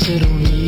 Ser un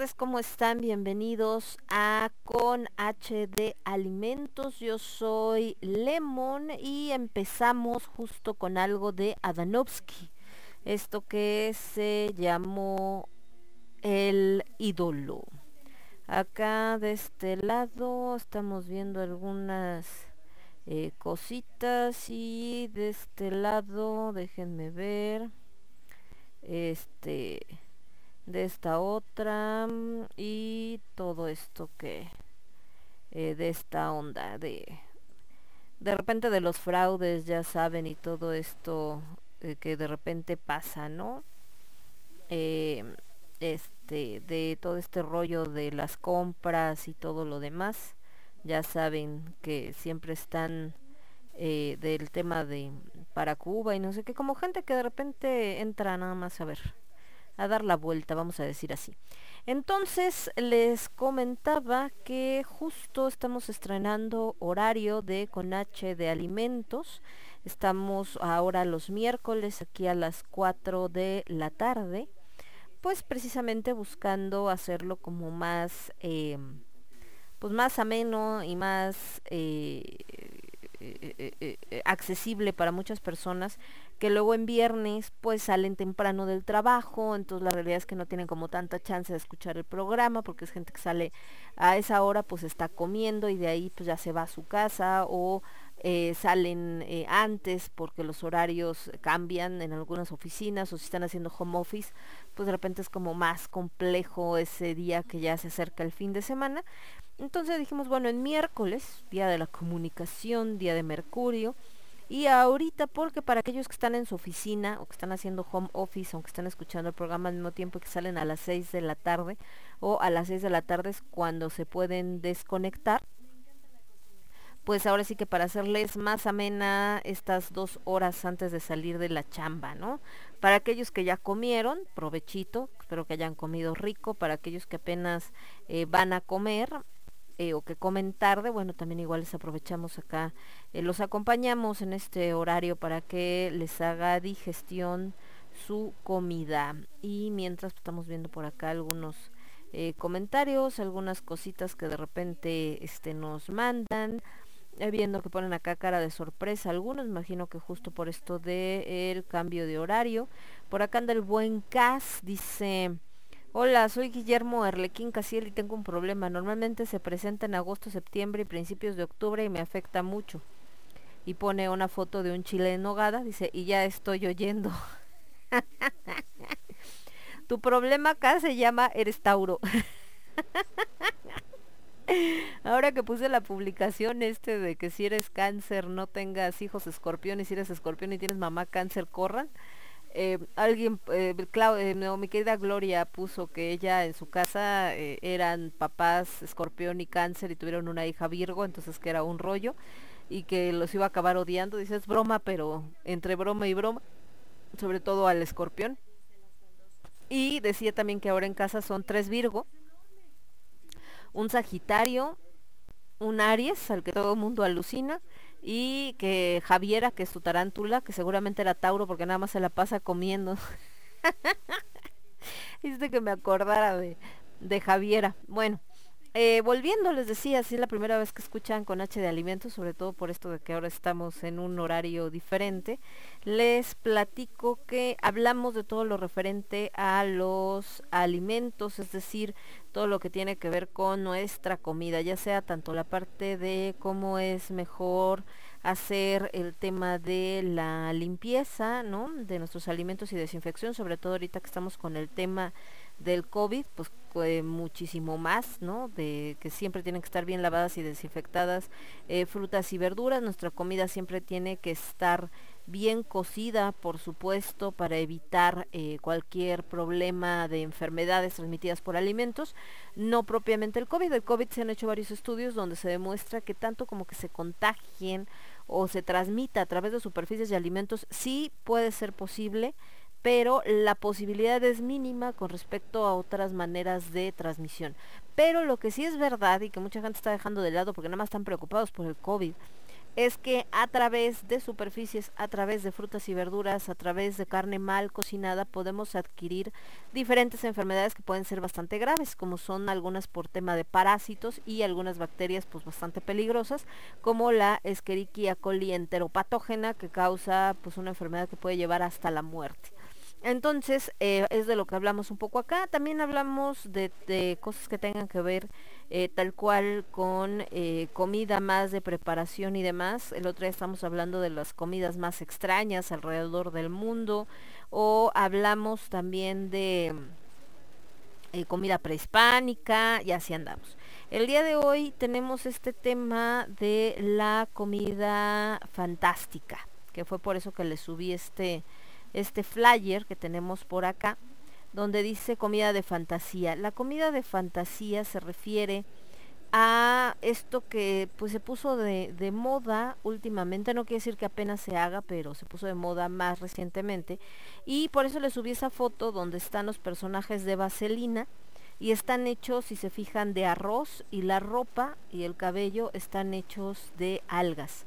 tardes, ¿cómo están? Bienvenidos a Con HD Alimentos. Yo soy Lemon y empezamos justo con algo de Adanovsky. Esto que se llamó El ídolo. Acá de este lado estamos viendo algunas eh, cositas y de este lado, déjenme ver. Este de esta otra mm, y todo esto que eh, de esta onda de de repente de los fraudes ya saben y todo esto eh, que de repente pasa no Eh, este de todo este rollo de las compras y todo lo demás ya saben que siempre están eh, del tema de para Cuba y no sé qué como gente que de repente entra nada más a ver a dar la vuelta vamos a decir así. Entonces les comentaba que justo estamos estrenando horario de con H de alimentos. Estamos ahora los miércoles aquí a las 4 de la tarde. Pues precisamente buscando hacerlo como más, eh, pues más ameno y más eh, eh, accesible para muchas personas que luego en viernes pues salen temprano del trabajo, entonces la realidad es que no tienen como tanta chance de escuchar el programa porque es gente que sale a esa hora pues está comiendo y de ahí pues ya se va a su casa o eh, salen eh, antes porque los horarios cambian en algunas oficinas o si están haciendo home office, pues de repente es como más complejo ese día que ya se acerca el fin de semana. Entonces dijimos, bueno, en miércoles, día de la comunicación, día de Mercurio, y ahorita porque para aquellos que están en su oficina o que están haciendo home office, aunque están escuchando el programa al mismo tiempo que salen a las 6 de la tarde o a las 6 de la tarde es cuando se pueden desconectar pues ahora sí que para hacerles más amena estas dos horas antes de salir de la chamba, ¿no? Para aquellos que ya comieron, provechito, espero que hayan comido rico, para aquellos que apenas eh, van a comer eh, o que comen tarde, bueno, también igual les aprovechamos acá, eh, los acompañamos en este horario para que les haga digestión su comida. Y mientras pues, estamos viendo por acá algunos comentarios, algunas cositas que de repente este, nos mandan viendo que ponen acá cara de sorpresa algunos, imagino que justo por esto del el cambio de horario. Por acá anda el buen Cas, dice, hola, soy Guillermo Arlequín Casiel y tengo un problema. Normalmente se presenta en agosto, septiembre y principios de octubre y me afecta mucho. Y pone una foto de un chile en nogada, dice, y ya estoy oyendo. tu problema acá se llama Eres Tauro. Ahora que puse la publicación este de que si eres cáncer no tengas hijos escorpión y si eres escorpión y tienes mamá cáncer corran. Eh, alguien, eh, eh, no, mi querida Gloria puso que ella en su casa eran papás escorpión y cáncer y tuvieron una hija Virgo, entonces que era un rollo y que los iba a acabar odiando. Dice, es broma, pero entre broma y broma, sobre todo al escorpión. Y decía también que ahora en casa son tres Virgo un Sagitario, un Aries, al que todo el mundo alucina, y que Javiera, que es su tarántula, que seguramente era Tauro porque nada más se la pasa comiendo. Dice que me acordara de, de Javiera. Bueno, eh, volviendo, les decía, si es la primera vez que escuchan con H de alimentos, sobre todo por esto de que ahora estamos en un horario diferente, les platico que hablamos de todo lo referente a los alimentos, es decir, todo lo que tiene que ver con nuestra comida, ya sea tanto la parte de cómo es mejor hacer el tema de la limpieza, ¿no? De nuestros alimentos y desinfección, sobre todo ahorita que estamos con el tema del COVID, pues muchísimo más, ¿no? De que siempre tienen que estar bien lavadas y desinfectadas eh, frutas y verduras. Nuestra comida siempre tiene que estar bien cocida, por supuesto, para evitar eh, cualquier problema de enfermedades transmitidas por alimentos, no propiamente el COVID. El COVID se han hecho varios estudios donde se demuestra que tanto como que se contagien o se transmita a través de superficies de alimentos, sí puede ser posible pero la posibilidad es mínima con respecto a otras maneras de transmisión. Pero lo que sí es verdad y que mucha gente está dejando de lado porque nada más están preocupados por el COVID, es que a través de superficies, a través de frutas y verduras, a través de carne mal cocinada, podemos adquirir diferentes enfermedades que pueden ser bastante graves, como son algunas por tema de parásitos y algunas bacterias pues bastante peligrosas, como la Escherichia coli enteropatógena que causa pues una enfermedad que puede llevar hasta la muerte. Entonces, eh, es de lo que hablamos un poco acá. También hablamos de, cosas que tengan que ver eh, tal cual con eh, comida más de preparación y demás. El otro día estamos hablando de las comidas más extrañas alrededor del mundo. O hablamos también de comida prehispánica y así andamos. El día de hoy tenemos este tema de la comida fantástica, que fue por eso que le subí este este flyer que tenemos por acá donde dice comida de fantasía. La comida de fantasía se refiere a esto que pues se puso de, de, moda últimamente, no quiere decir que apenas se haga, pero se puso de moda más recientemente. Y por eso le subí esa foto donde están los personajes de Vaselina y están hechos, si se fijan, de arroz y la ropa y el cabello están hechos de algas.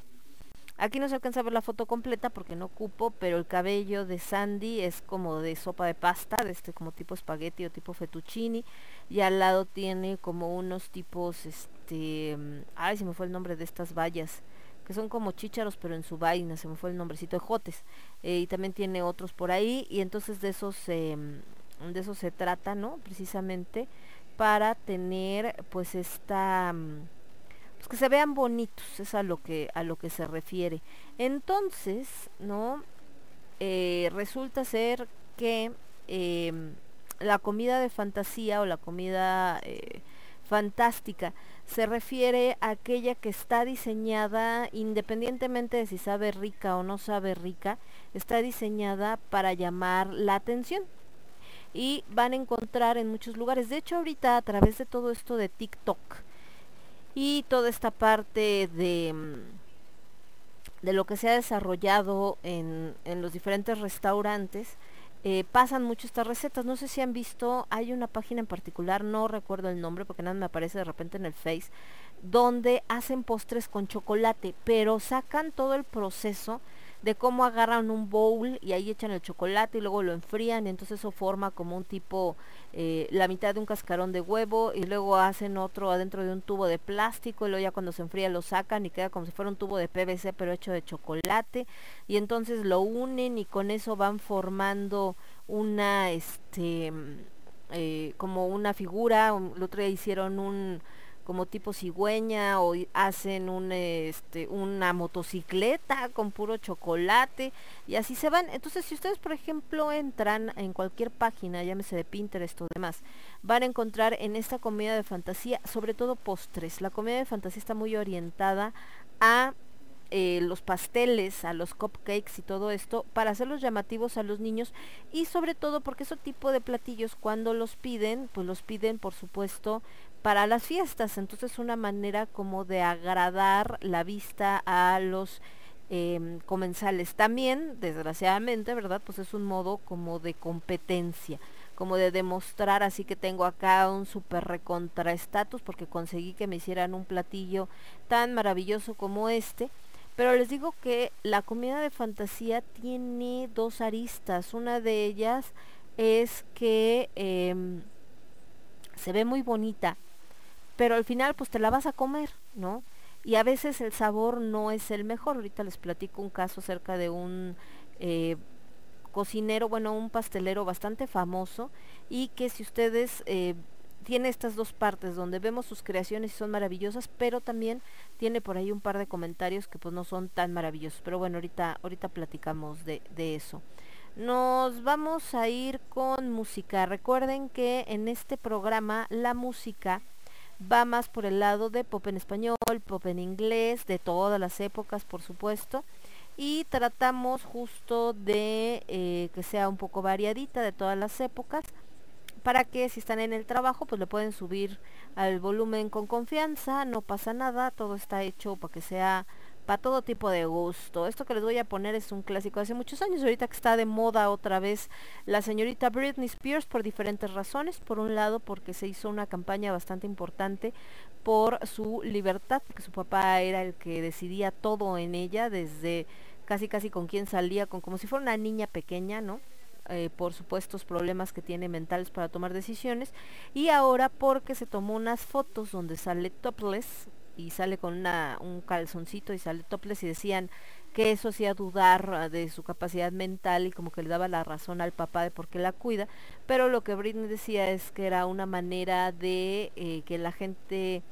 Aquí no se alcanza a ver la foto completa porque no cupo, pero el cabello de Sandy es como de sopa de pasta, de este como tipo espagueti o tipo fettuccini, y al lado tiene como unos tipos, este, ay, se me fue el nombre de estas vallas, que son como chícharos, pero en su vaina, se me fue el nombrecito, ejotes, eh, y también tiene otros por ahí, y entonces de esos, eh, de eso se trata, ¿no? Precisamente para tener, pues, esta pues, que se vean bonitos, es a lo que, a lo que se refiere. Entonces, ¿no? Eh, resulta ser que em, la comida de fantasía o la comida eh, fantástica se refiere a aquella que está diseñada independientemente de si sabe rica o no sabe rica, está diseñada para llamar la atención. Y van a encontrar en muchos lugares, de hecho ahorita a través de todo esto de TikTok, y toda esta parte de, mm, de lo que se ha desarrollado en, en los diferentes restaurantes, eh, pasan mucho estas recetas. No sé si han visto, hay una página en particular, no recuerdo el nombre porque nada me aparece de repente en el Face, donde hacen postres con chocolate, pero sacan todo el proceso de cómo agarran un bowl y ahí echan el chocolate y luego lo enfrían y entonces eso forma como un tipo, eh, la mitad de un cascarón de huevo y luego hacen otro adentro de un tubo de plástico y luego ya cuando se enfría lo sacan y queda como si fuera un tubo de PVC pero hecho de chocolate. Y entonces lo unen y con eso van formando una, este, eh, como una figura, el otro día hicieron un como tipo cigüeña o hacen un, este, una motocicleta con puro chocolate y así se van. Entonces, si ustedes, por ejemplo, entran en cualquier página, llámese de Pinterest o demás, van a encontrar en esta comida de fantasía, sobre todo postres. La comida de fantasía está muy orientada a eh, los pasteles, a los cupcakes y todo esto, para hacerlos llamativos a los niños y sobre todo porque ese tipo de platillos cuando los piden, pues los piden por supuesto para las fiestas. Entonces una manera como de agradar la vista a los em, comensales. También, desgraciadamente, ¿verdad? Pues es un modo como de competencia, como de demostrar así que tengo acá un super recontra estatus porque conseguí que me hicieran un platillo tan maravilloso como este. Pero les digo que la comida de fantasía tiene dos aristas. Una de ellas es que em, se ve muy bonita, pero al final pues te la vas a comer, ¿no? Y a veces el sabor no es el mejor. Ahorita les platico un caso acerca de un eh, cocinero, bueno, un pastelero bastante famoso y que si ustedes eh, tiene estas dos partes donde vemos sus creaciones y son maravillosas, pero también tiene por ahí un par de comentarios que pues no son tan maravillosos. Pero bueno, ahorita, ahorita platicamos de, de eso. Nos vamos a ir con música. Recuerden que en este programa la música va más por el lado de pop en español, pop en inglés, de todas las épocas, por supuesto. Y tratamos justo de eh, que sea un poco variadita de todas las épocas para que si están en el trabajo pues le pueden subir al volumen con confianza, no pasa nada, todo está hecho para que sea para todo tipo de gusto. Esto que les voy a poner es un clásico de hace muchos años, ahorita que está de moda otra vez la señorita Britney Spears por diferentes razones. Por un lado, porque se hizo una campaña bastante importante por su libertad, porque su papá era el que decidía todo en ella, desde casi casi con quién salía, con como si fuera una niña pequeña, ¿no? Eh, por supuestos problemas que tiene mentales para tomar decisiones y ahora porque se tomó unas fotos donde sale topless y sale con una, un calzoncito y sale topless y decían que eso hacía dudar ah, de su capacidad mental y como que le daba la razón al papá de por qué la cuida, pero lo que Britney decía es que era una manera de eh, que la gente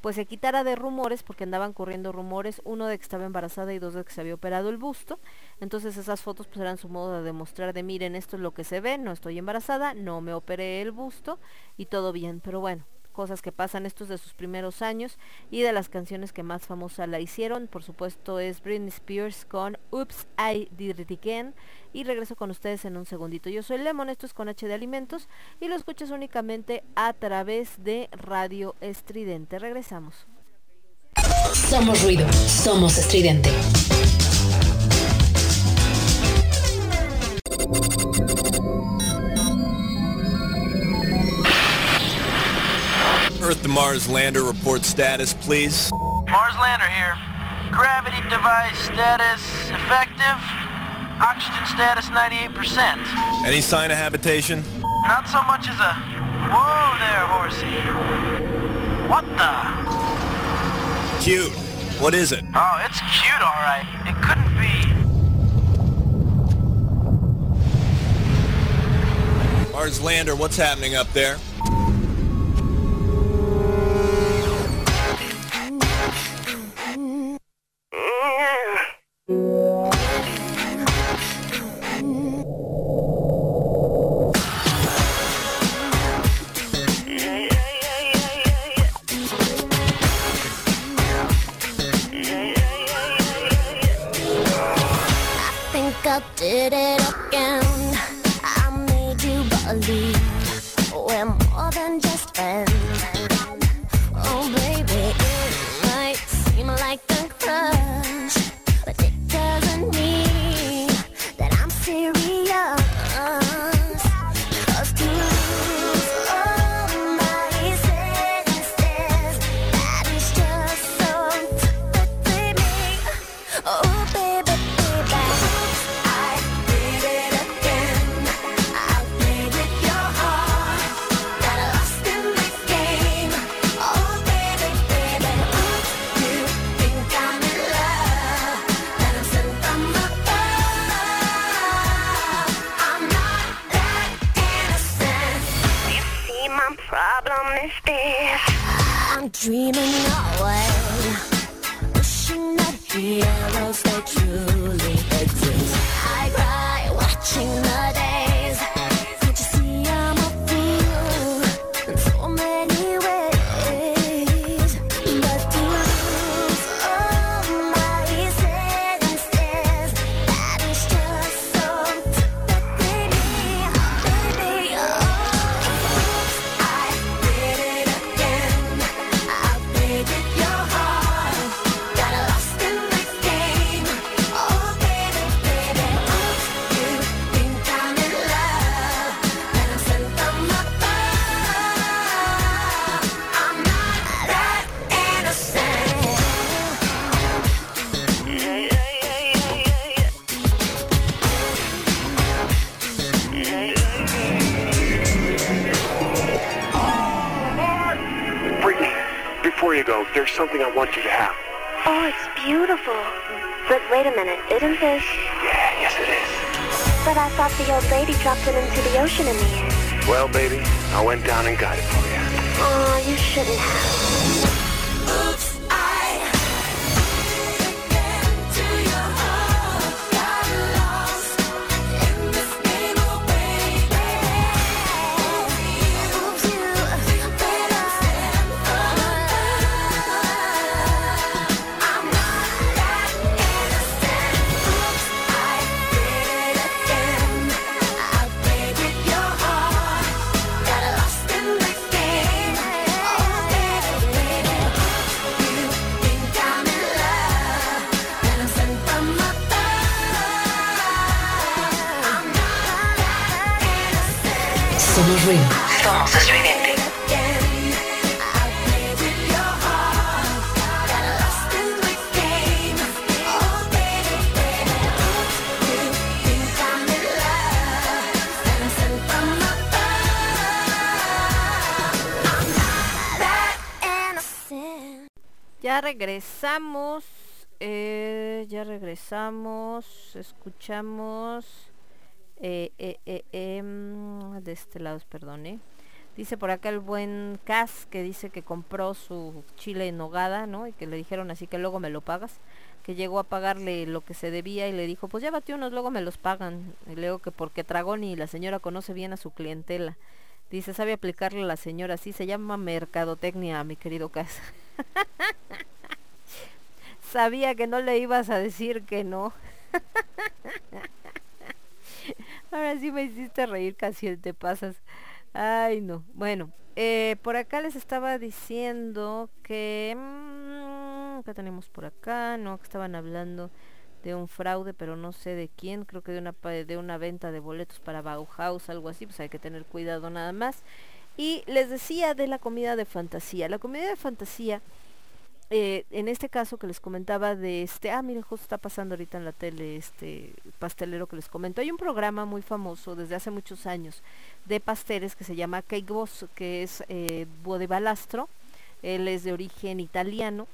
pues se quitara de rumores porque andaban corriendo rumores, uno de que estaba embarazada y dos de que se había operado el busto. Entonces esas fotos pues eran su modo de demostrar de miren esto es lo que se ve, no estoy embarazada, no me operé el busto y todo bien. Pero bueno, cosas que pasan estos de sus primeros años y de las canciones que más famosa la hicieron. Por supuesto es Britney Spears con Oops, I Did It Again. Y regreso con ustedes en un segundito. Yo soy Lemon, esto es con H de Alimentos y lo escuchas únicamente a través de Radio Estridente. Regresamos. Somos ruido, somos estridente. Earth to Mars lander report status, please. Mars lander here. Gravity device status effective. Oxygen status 98%. Any sign of habitation? Not so much as a... Whoa there, horsey. What the? Cute. What is it? Oh, it's cute, all right. It couldn't be. Mars lander, what's happening up there? Did it again. dreaming of Ya regresamos. eh, ya regresamos. Escuchamos. eh, eh, eh, em, de este lado, perdone. Dice por acá el buen Cas que dice que compró su chile en nogada, ¿no? Y que le dijeron así que luego me lo pagas. Que llegó a pagarle lo que se debía y le dijo, pues llévate unos, luego me los pagan. Y luego que porque tragó ni la señora conoce bien a su clientela. Dice, sabe aplicarle a la señora, sí, se llama mercadotecnia, mi querido Cas. Sabía que no le ibas a decir que no. Ahora sí me hiciste reír, casi te pasas. Ay, no. Bueno, eh, por acá les estaba diciendo que... mm, ¿Qué tenemos por acá? No, que estaban hablando de un fraude, pero no sé de quién. Creo que de una, de una venta de boletos para Bauhaus, algo así. Pues hay que tener cuidado nada más. Y les decía de la comida de fantasía. La comida de fantasía eh, en este caso que les comentaba de este, ah, miren, justo está pasando ahorita en la tele este pastelero que les comento. Hay un programa muy famoso desde hace muchos años de pasteles que se llama Cake Boss, que es eh. Él es de origen italiano,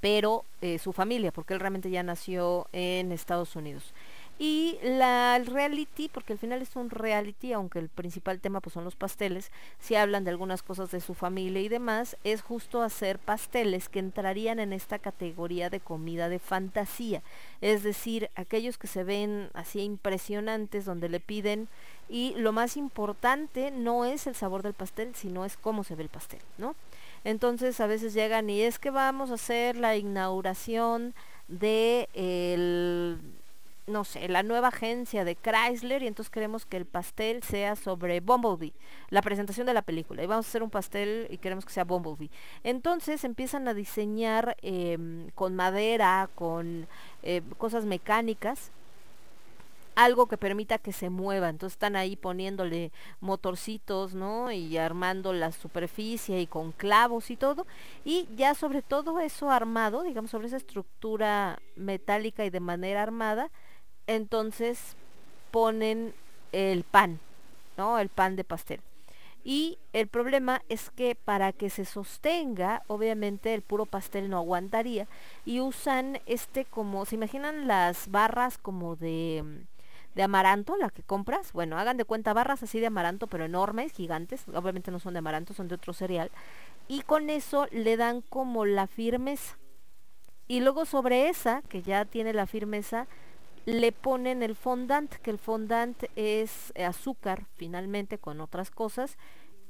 pero eh, su familia, porque él realmente ya nació en Estados Unidos. Y la el reality, porque al final es un reality, aunque el principal tema pues son los pasteles, si hablan de algunas cosas de su familia y demás, es justo hacer pasteles que entrarían en esta categoría de comida de fantasía. Es decir, aquellos que se ven así impresionantes, donde le piden, y lo más importante no es el sabor del pastel, sino es cómo se ve el pastel, ¿no? Entonces a veces llegan y es que vamos a hacer la inauguración de el no sé, la nueva agencia de Chrysler y entonces queremos que el pastel sea sobre Bumblebee, la presentación de la película. Y vamos a hacer un pastel y queremos que sea Bumblebee. Entonces empiezan a diseñar em, con madera, con eh, cosas mecánicas, algo que permita que se mueva. Entonces están ahí poniéndole motorcitos, ¿no? Y armando la superficie y con clavos y todo. Y ya sobre todo eso armado, digamos, sobre esa estructura metálica y de manera armada, entonces ponen el pan, ¿no? El pan de pastel. Y el problema es que para que se sostenga, obviamente el puro pastel no aguantaría. Y usan este como, ¿se imaginan las barras como de, de amaranto, la que compras? Bueno, hagan de cuenta barras así de amaranto, pero enormes, gigantes. Obviamente no son de amaranto, son de otro cereal. Y con eso le dan como la firmeza. Y luego sobre esa, que ya tiene la firmeza, le ponen el fondant, que el fondant es azúcar finalmente con otras cosas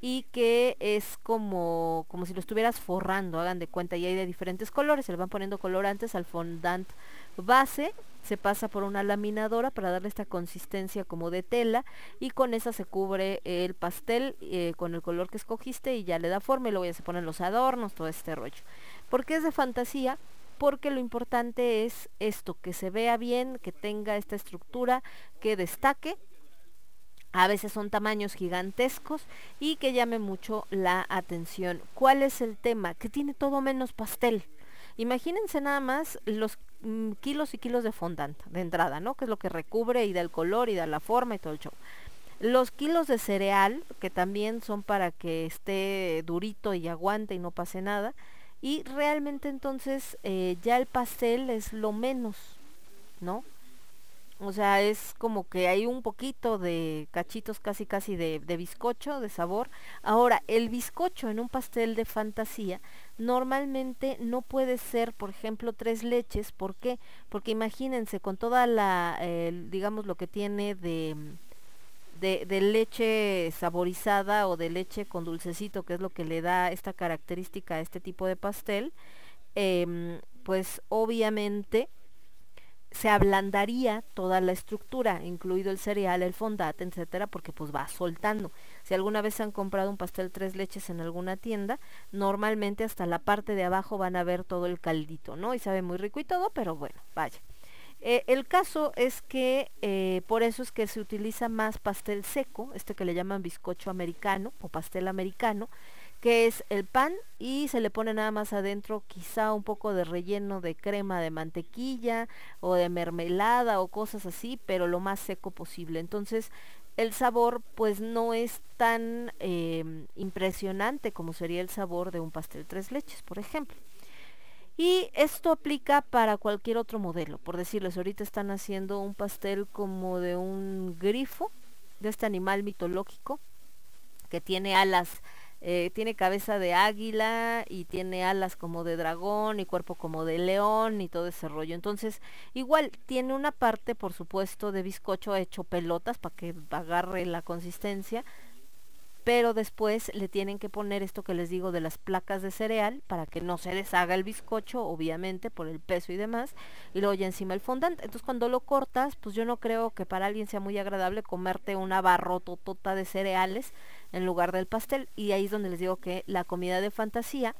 y que es como, como si lo estuvieras forrando, hagan de cuenta, y hay de diferentes colores, se le van poniendo colorantes al fondant base, se pasa por una laminadora para darle esta consistencia como de tela y con esa se cubre el pastel eh, con el color que escogiste y ya le da forma y luego ya se ponen los adornos, todo este rollo. ¿Por qué es de fantasía? Porque lo importante es esto, que se vea bien, que tenga esta estructura, que destaque. A veces son tamaños gigantescos y que llame mucho la atención. ¿Cuál es el tema? Que tiene todo menos pastel. Imagínense nada más los mm, kilos y kilos de fondant de entrada, ¿no? Que es lo que recubre y da el color y da la forma y todo el show. Los kilos de cereal, que también son para que esté durito y aguante y no pase nada y realmente entonces eh, ya el pastel es lo menos, ¿no? O sea, es como que hay un poquito de cachitos casi casi de, de bizcocho, de sabor. Ahora, el bizcocho en un pastel de fantasía normalmente no puede ser, por ejemplo, tres leches. ¿Por qué? Porque imagínense, con toda la, digamos, lo que tiene de, de, leche saborizada o de leche con dulcecito, que es lo que le da esta característica a este tipo de pastel, em, pues obviamente se ablandaría toda la estructura, incluido el cereal, el fondant, etcétera, porque pues va soltando. Si alguna vez han comprado un pastel tres leches en alguna tienda, normalmente hasta la parte de abajo van a ver todo el caldito, ¿no? Y sabe muy rico y todo, pero bueno, vaya. Eh, el caso es que eh, por eso es que se utiliza más pastel seco, este que le llaman bizcocho americano o pastel americano, que es el pan y se le pone nada más adentro quizá un poco de relleno de crema de mantequilla o de mermelada o cosas así, pero lo más seco posible. Entonces el sabor pues no es tan eh, impresionante como sería el sabor de un pastel tres leches, por ejemplo. Y esto aplica para cualquier otro modelo. Por decirles, ahorita están haciendo un pastel como de un grifo, de este animal mitológico, que tiene alas, eh, tiene cabeza de águila y tiene alas como de dragón y cuerpo como de león y todo ese rollo. Entonces, igual tiene una parte, por supuesto, de bizcocho hecho pelotas para que agarre la consistencia pero después le tienen que poner esto que les digo de las placas de cereal para que no se deshaga el bizcocho, obviamente, por el peso y demás, y luego ya encima el fondant. Entonces cuando lo cortas, pues yo no creo que para alguien sea muy agradable comerte una barrototota de cereales en lugar del pastel, y ahí es donde les digo que la comida de fantasía,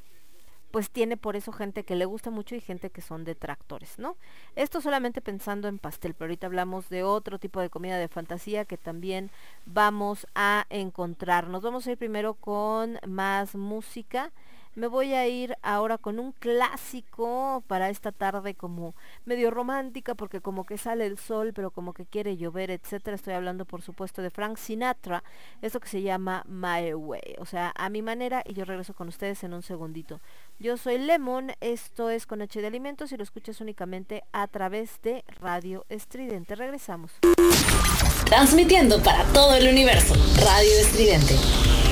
pues tiene por eso gente que le gusta mucho y gente que son detractores, ¿no? Esto solamente pensando en pastel, pero ahorita hablamos de otro tipo de comida de fantasía que también vamos a encontrar. Nos vamos a ir primero con más música. Me voy a ir ahora con un clásico para esta tarde como medio romántica porque como que sale el sol pero como que quiere llover, etcétera. Estoy hablando por supuesto de Frank Sinatra, esto que se llama My Way, o sea, a mi manera y yo regreso con ustedes en un segundito. Yo soy Lemon, esto es con H de Alimentos y lo escuchas únicamente a través de Radio Estridente. Regresamos. Transmitiendo para todo el universo, Radio Estridente.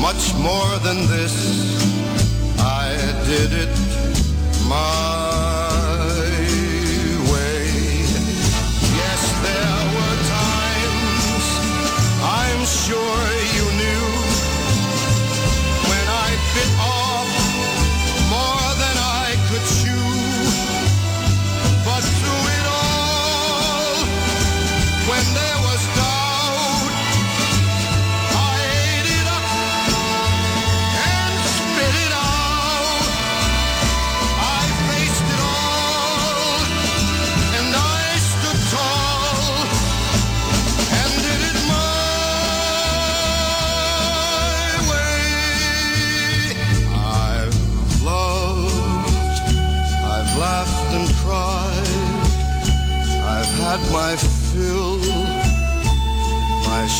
much more than this. I did it my way. Yes, there were times I'm sure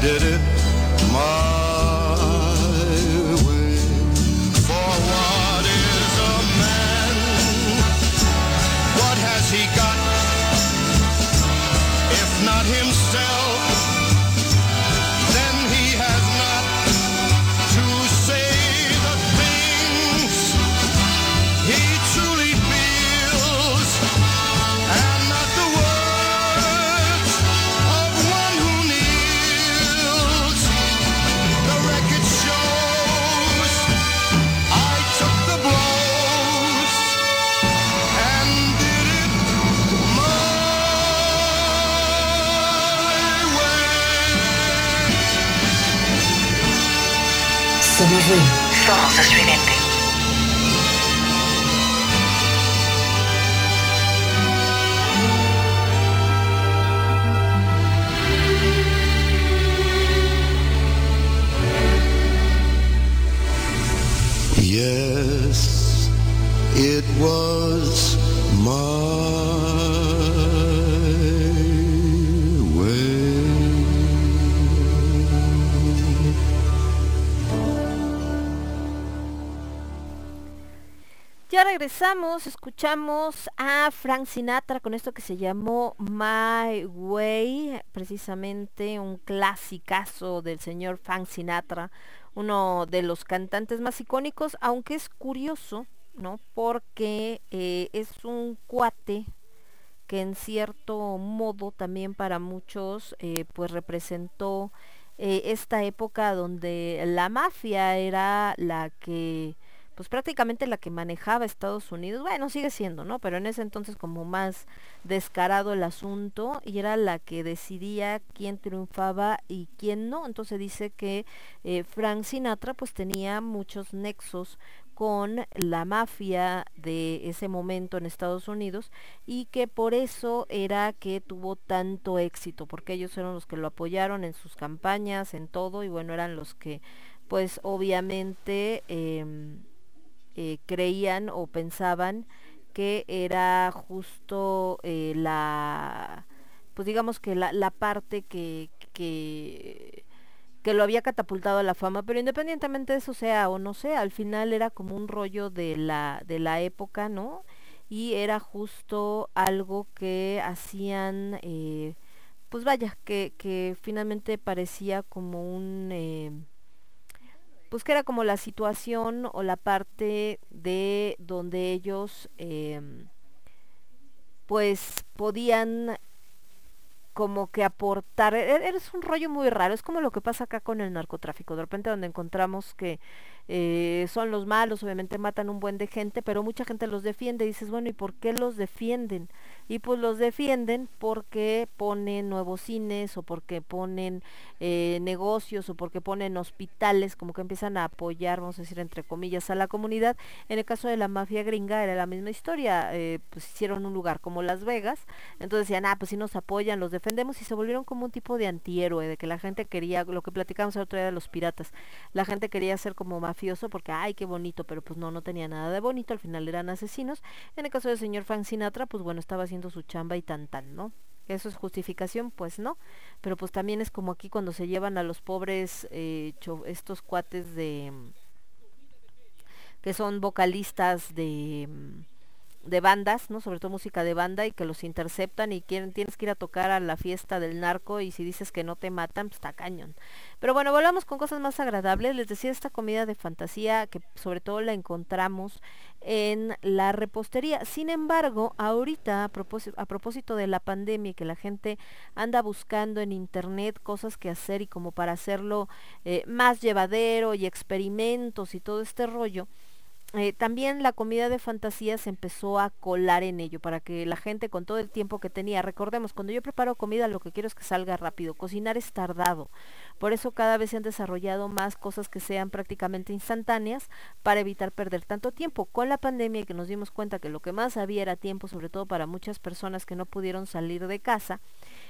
did it Force à regresamos, escuchamos a Frank Sinatra con esto que se llamó My Way, precisamente un clasicazo del señor Frank Sinatra, uno de los cantantes más icónicos, aunque es curioso, ¿no? Porque eh, es un cuate que en cierto modo también para muchos eh, pues representó eh, esta época donde la mafia era la que pues prácticamente la que manejaba Estados Unidos, bueno, sigue siendo, ¿no? Pero en ese entonces como más descarado el asunto y era la que decidía quién triunfaba y quién no. Entonces dice que eh, Frank Sinatra pues tenía muchos nexos con la mafia de ese momento en Estados Unidos y que por eso era que tuvo tanto éxito, porque ellos eran los que lo apoyaron en sus campañas, en todo, y bueno, eran los que pues obviamente em, eh, creían o pensaban que era justo eh, la pues digamos que la, la parte que, que que lo había catapultado a la fama, pero independientemente de eso sea o no sea, al final era como un rollo de la, de la época, ¿no? Y era justo algo que hacían, eh, pues vaya, que, que finalmente parecía como un, pues que era como la situación o la parte de donde ellos, em, pues podían como que aportar, e- e- es un rollo muy raro, es como lo que pasa acá con el narcotráfico, de repente donde encontramos que eh, son los malos, obviamente matan un buen de gente, pero mucha gente los defiende, dices, bueno, ¿y por qué los defienden? Y pues los defienden porque ponen nuevos cines o porque ponen eh, negocios o porque ponen hospitales, como que empiezan a apoyar, vamos a decir, entre comillas, a la comunidad. En el caso de la mafia gringa era la misma historia, eh, pues hicieron un lugar como Las Vegas, entonces decían, ah, pues si nos apoyan, los defendemos y se volvieron como un tipo de antihéroe, de que la gente quería, lo que platicamos el otro día de los piratas, la gente quería ser como mafioso porque, ay, qué bonito, pero pues no, no tenía nada de bonito, al final eran asesinos. En el caso del señor Frank Sinatra, pues bueno, estaba haciendo su chamba y tan tan, ¿no? ¿Eso es justificación? Pues no. Pero pues también es como aquí cuando se llevan a los pobres, eh, estos cuates de que son vocalistas de mm, de bandas, ¿no? Sobre todo música de banda y que los interceptan y quieren, tienes que ir a tocar a la fiesta del narco y si dices que no te matan, pues está cañón. Pero bueno, volvamos con cosas más agradables. Les decía esta comida de fantasía que sobre todo la encontramos en la repostería. Sin embargo, ahorita a propósito, a propósito de la pandemia y que la gente anda buscando en internet cosas que hacer y como para hacerlo eh, más llevadero y experimentos y todo este rollo, eh, también la comida de fantasía se empezó a colar en ello para que la gente con todo el tiempo que tenía, recordemos, cuando yo preparo comida lo que quiero es que salga rápido, cocinar es tardado, por eso cada vez se han desarrollado más cosas que sean prácticamente instantáneas para evitar perder tanto tiempo. Con la pandemia que nos dimos cuenta que lo que más había era tiempo, sobre todo para muchas personas que no pudieron salir de casa,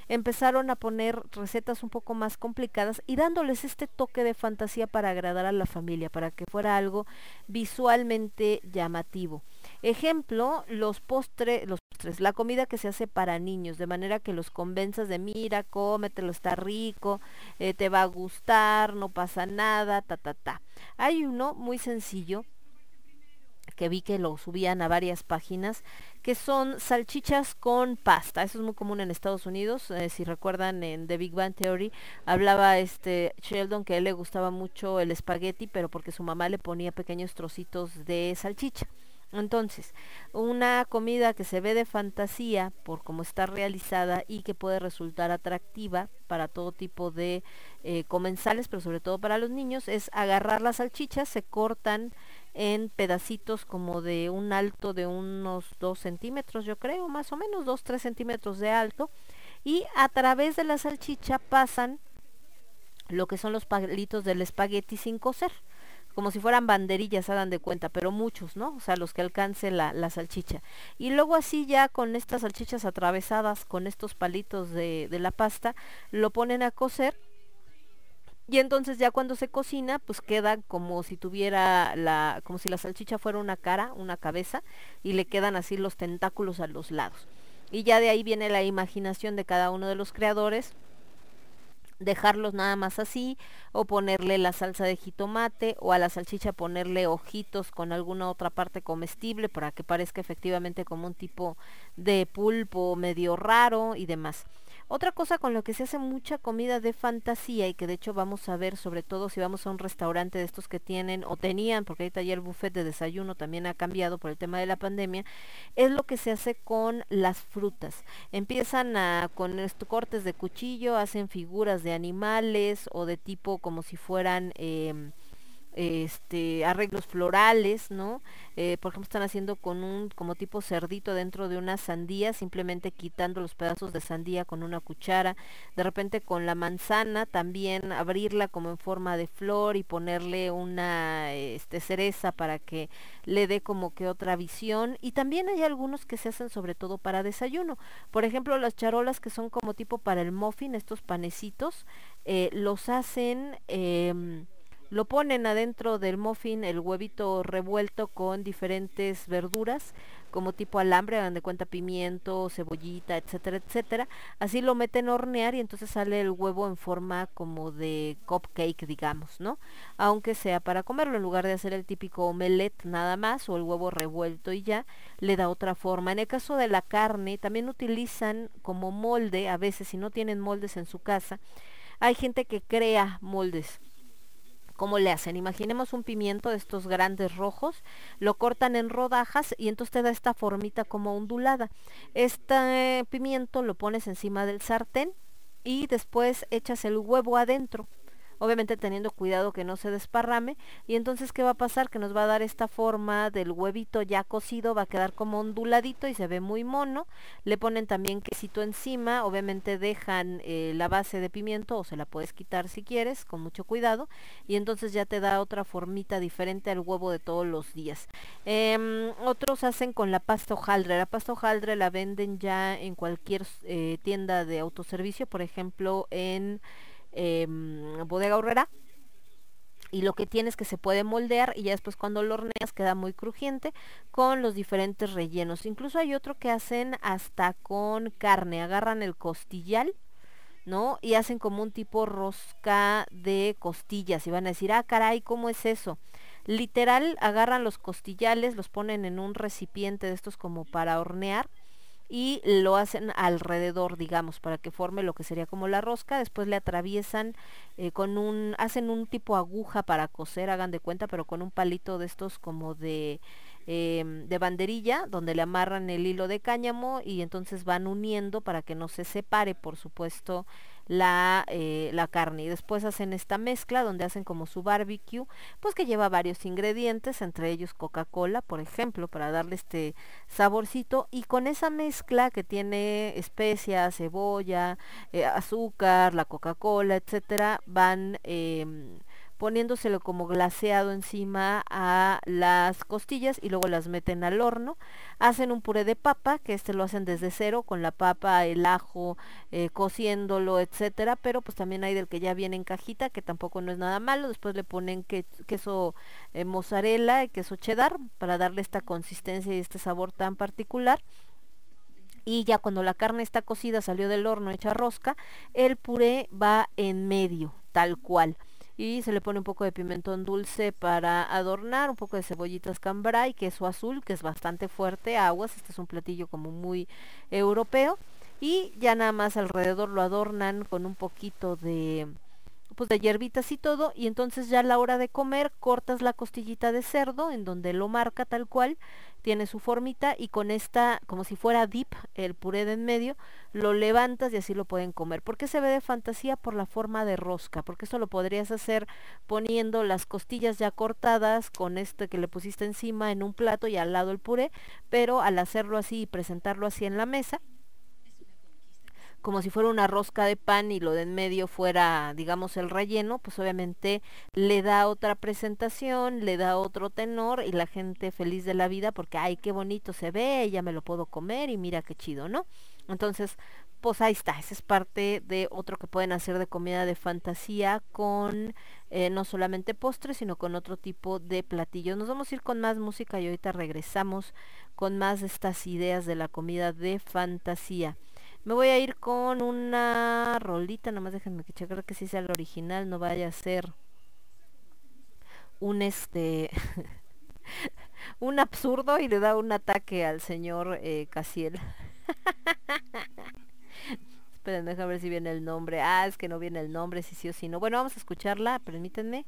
empezaron a poner recetas un poco más complicadas y dándoles este toque de fantasía para agradar a la familia, para que fuera algo visualmente llamativo. Ejemplo, los postres, la comida que se hace para niños, de manera que los convenzas de mira, cómetelo, está rico, eh, te va a gustar, no pasa nada, ta ta ta. Hay uno muy sencillo que vi que lo subían a varias páginas, que son salchichas con pasta. Eso es muy común en Estados Unidos. eh, si recuerdan en The Big Bang Theory, hablaba este Sheldon que a él le gustaba mucho el espagueti, pero porque su mamá le ponía pequeños trocitos de salchicha. Entonces, una comida que se ve de fantasía por cómo está realizada y que puede resultar atractiva para todo tipo de eh, comensales, pero sobre todo para los niños, es agarrar las salchichas, se cortan en pedacitos como de un alto de unos 2 centímetros, yo creo, más o menos 2-3 centímetros de alto, y a través de la salchicha pasan lo que son los palitos del espagueti sin cocer como si fueran banderillas, hagan de cuenta, pero muchos, ¿no? O sea, los que alcance la, la salchicha. Y luego así ya con estas salchichas atravesadas con estos palitos de, de la pasta, lo ponen a cocer y entonces ya cuando se cocina, pues queda como si tuviera la, como si la salchicha fuera una cara, una cabeza, y le quedan así los tentáculos a los lados. Y ya de ahí viene la imaginación de cada uno de los creadores, dejarlos nada más así, o ponerle la salsa de jitomate, o a la salchicha ponerle ojitos con alguna otra parte comestible para que parezca efectivamente como un tipo de pulpo medio raro y demás. Otra cosa con lo que se hace mucha comida de fantasía y que de hecho vamos a ver sobre todo si vamos a un restaurante de estos que tienen o tenían, porque ahorita ya el buffet de desayuno también ha cambiado por el tema de la pandemia, es lo que se hace con las frutas. Empiezan a, con cortes de cuchillo, hacen figuras de animales o de tipo como si fueran... Eh, este arreglos florales, ¿no? Eh, por ejemplo, están haciendo con un como tipo cerdito dentro de una sandía, simplemente quitando los pedazos de sandía con una cuchara. De repente con la manzana también abrirla como en forma de flor y ponerle una este, cereza para que le dé como que otra visión. Y también hay algunos que se hacen sobre todo para desayuno. Por ejemplo, las charolas que son como tipo para el muffin, estos panecitos, eh, los hacen... Eh, lo ponen adentro del muffin el huevito revuelto con diferentes verduras, como tipo alambre, hagan de cuenta pimiento, cebollita, etcétera, etcétera. Así lo meten a hornear y entonces sale el huevo en forma como de cupcake, digamos, ¿no? Aunque sea para comerlo, en lugar de hacer el típico omelette nada más o el huevo revuelto y ya, le da otra forma. En el caso de la carne, también utilizan como molde, a veces si no tienen moldes en su casa, hay gente que crea moldes ¿Cómo le hacen? Imaginemos un pimiento de estos grandes rojos, lo cortan en rodajas y entonces te da esta formita como ondulada. Este pimiento lo pones encima del sartén y después echas el huevo adentro obviamente teniendo cuidado que no se desparrame y entonces qué va a pasar que nos va a dar esta forma del huevito ya cocido va a quedar como onduladito y se ve muy mono. Le ponen también quesito encima obviamente dejan eh, la base de pimiento o se la puedes quitar si quieres con mucho cuidado y entonces ya te da otra formita diferente al huevo de todos los días. Em, otros hacen con la pasta hojaldre la pasta hojaldre la venden ya en cualquier eh, tienda de autoservicio por ejemplo en Em, bodega horrera y lo que tiene es que se puede moldear y ya después cuando lo horneas queda muy crujiente con los diferentes rellenos. Incluso hay otro que hacen hasta con carne, agarran el costillal, ¿no? Y hacen como un tipo rosca de costillas y van a decir, ah, caray, ¿cómo es eso? Literal, agarran los costillales, los ponen en un recipiente de estos como para hornear y lo hacen alrededor, digamos, para que forme lo que sería como la rosca. Después le atraviesan eh, con un, hacen un tipo aguja para coser, hagan de cuenta, pero con un palito de estos como de, em, de banderilla, donde le amarran el hilo de cáñamo y entonces van uniendo para que no se separe, por supuesto, la, eh, la carne. Y después hacen esta mezcla donde hacen como su barbecue pues que lleva varios ingredientes entre ellos Coca-Cola por ejemplo para darle este saborcito. Y con esa mezcla que tiene especias cebolla eh, azúcar la Coca-Cola etcétera van eh, poniéndoselo como glaseado encima a las costillas y luego las meten al horno. Hacen un puré de papa, que este lo hacen desde cero, con la papa, el ajo, eh, cociéndolo, etcétera, pero pues también hay del que ya viene en cajita, que tampoco no es nada malo. Después le ponen que, queso eh, mozzarella y queso cheddar para darle esta consistencia y este sabor tan particular y ya cuando la carne está cocida, salió del horno hecha rosca, el puré va en medio, tal cual y se le pone un poco de pimentón dulce para adornar, un poco de cebollitas cambray, queso azul que es bastante fuerte, aguas, este es un platillo como muy europeo y ya nada más alrededor lo adornan con un poquito de pues de hierbitas y todo y entonces ya a la hora de comer cortas la costillita de cerdo en donde lo marca tal cual tiene su formita y con esta, como si fuera dip, el puré de en medio, lo levantas y así lo pueden comer. ¿Por qué se ve de fantasía? Por la forma de rosca, porque esto lo podrías hacer poniendo las costillas ya cortadas con este que le pusiste encima en un plato y al lado el puré, pero al hacerlo así y presentarlo así en la mesa, como si fuera una rosca de pan y lo de en medio fuera, digamos, el relleno, pues obviamente le da otra presentación, le da otro tenor y la gente feliz de la vida porque, ay, qué bonito se ve, ya me lo puedo comer y mira qué chido, ¿no? Entonces, pues ahí está, esa es parte de otro que pueden hacer de comida de fantasía con eh, no solamente postres, sino con otro tipo de platillos. Nos vamos a ir con más música y ahorita regresamos con más de estas ideas de la comida de fantasía. Me voy a ir con una rolita, nomás déjenme que checar que si sea el original, no vaya a ser un este un absurdo y le da un ataque al señor eh, Casiel. Esperen, déjame ver si viene el nombre. Ah, es que no viene el nombre, si sí o si no. Bueno, vamos a escucharla, permítanme.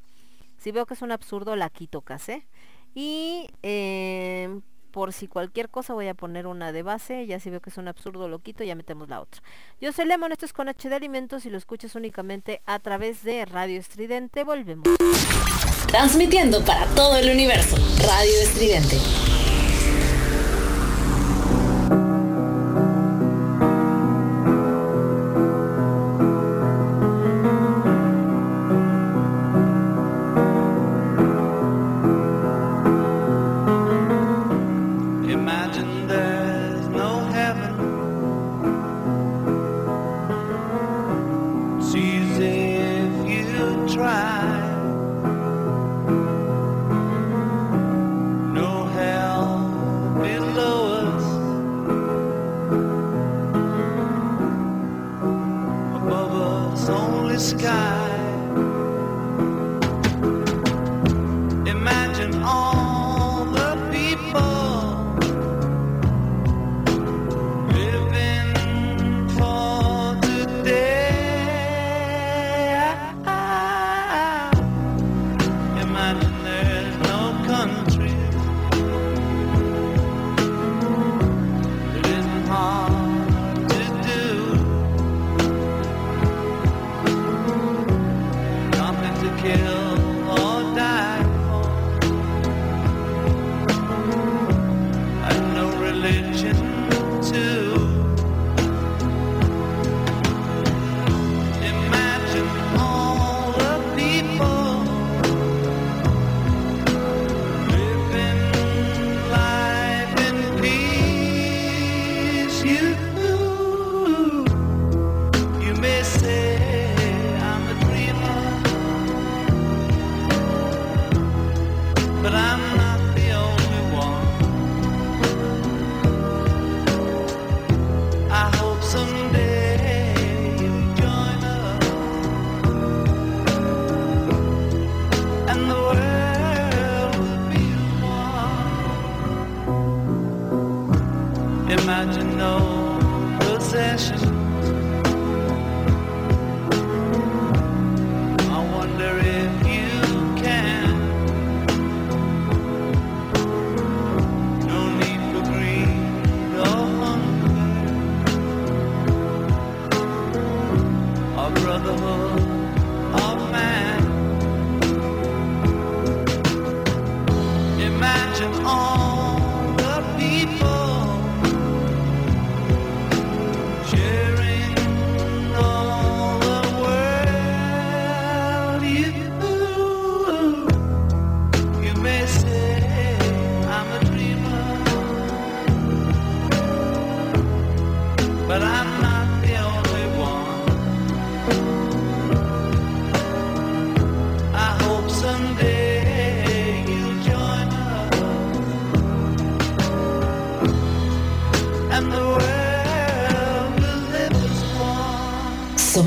Si veo que es un absurdo, la quito casi. Y eh, por si cualquier cosa voy a poner una de base. Ya si veo que es un absurdo, lo quito, ya metemos la otra. Yo soy Lemon, esto es con H de Alimentos y lo escuchas únicamente a través de Radio Estridente. Volvemos. Transmitiendo para todo el universo. Radio Estridente.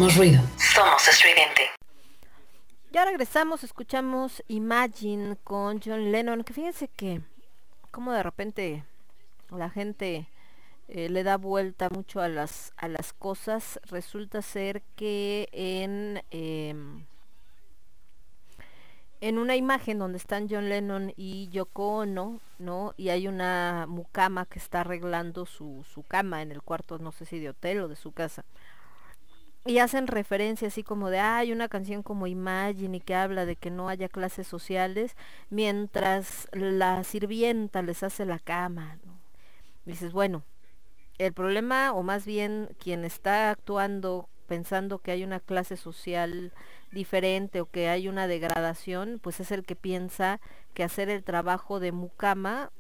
Somos ruido. Somos estridente. Ya regresamos, escuchamos Imagine con John Lennon, que fíjense que como de repente la gente eh, le da vuelta mucho a las a las cosas. Resulta ser que en em, en una imagen donde están John Lennon y Yoko Ono, ¿no? Y hay una mucama que está arreglando su, su cama en el cuarto, no sé si de hotel o de su casa. Y hacen referencia así como de, "Ah, hay una canción como Imagine y que habla de que no haya clases sociales mientras la sirvienta les hace la cama. dices, bueno, el problema, o más bien quien está actuando pensando que hay una clase social diferente o que hay una degradación, pues es el que piensa que hacer el trabajo de mucama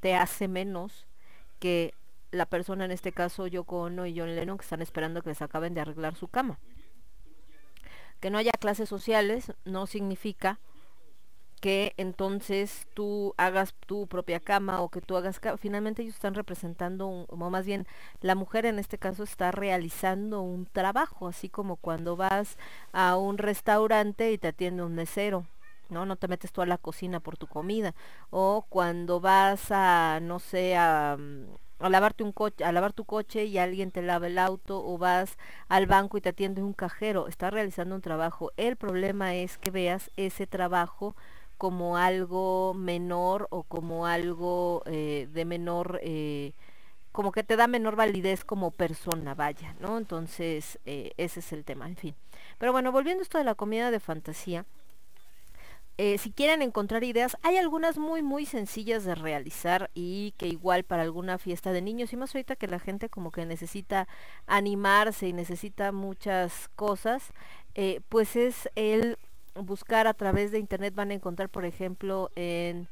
te hace menos que la persona, en este caso Yoko Ono y John Lennon, que están esperando que les acaben de arreglar su cama. Que no haya clases sociales no significa que entonces tú hagas tu propia cama o que tú hagas finalmente ellos están representando un, o más bien la mujer en este caso está realizando un trabajo así como cuando vas a un restaurante y te atiende un mesero no no te metes tú a la cocina por tu comida o cuando vas a no sé a, a lavarte un coche, a lavar tu coche y alguien te lava el auto o vas al banco y te atiende un cajero, está realizando un trabajo. El problema es que veas ese trabajo como algo menor o como algo eh, de menor, eh, como que te da menor validez como persona, vaya, ¿no? Entonces, eh, ese es el tema, en fin. Pero bueno, volviendo a esto de la comida de fantasía, si quieren encontrar ideas, hay algunas muy muy sencillas de realizar y que igual para alguna fiesta de niños y más ahorita que la gente como que necesita animarse y necesita muchas cosas, pues es el buscar a través de internet van a encontrar, por ejemplo, en,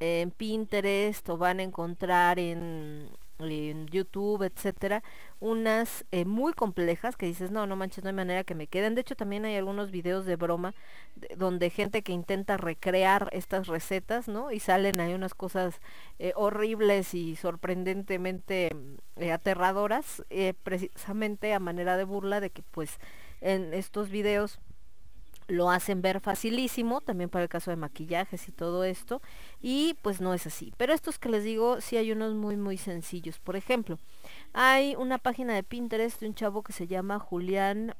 en Pinterest o van a encontrar en, en YouTube, etcétera, unas eh, muy complejas que dices, no, no manches, no hay manera que me queden. De hecho, también hay algunos videos de broma donde gente que intenta recrear estas recetas, ¿no? Y salen ahí unas cosas eh, horribles y sorprendentemente eh, aterradoras, precisamente a manera de burla de que pues en estos videos lo hacen ver facilísimo, también para el caso de maquillajes y todo esto, y pues no es así. Pero estos que les digo, sí hay unos muy muy sencillos. Por ejemplo, hay una página de Pinterest de un chavo que se llama Julián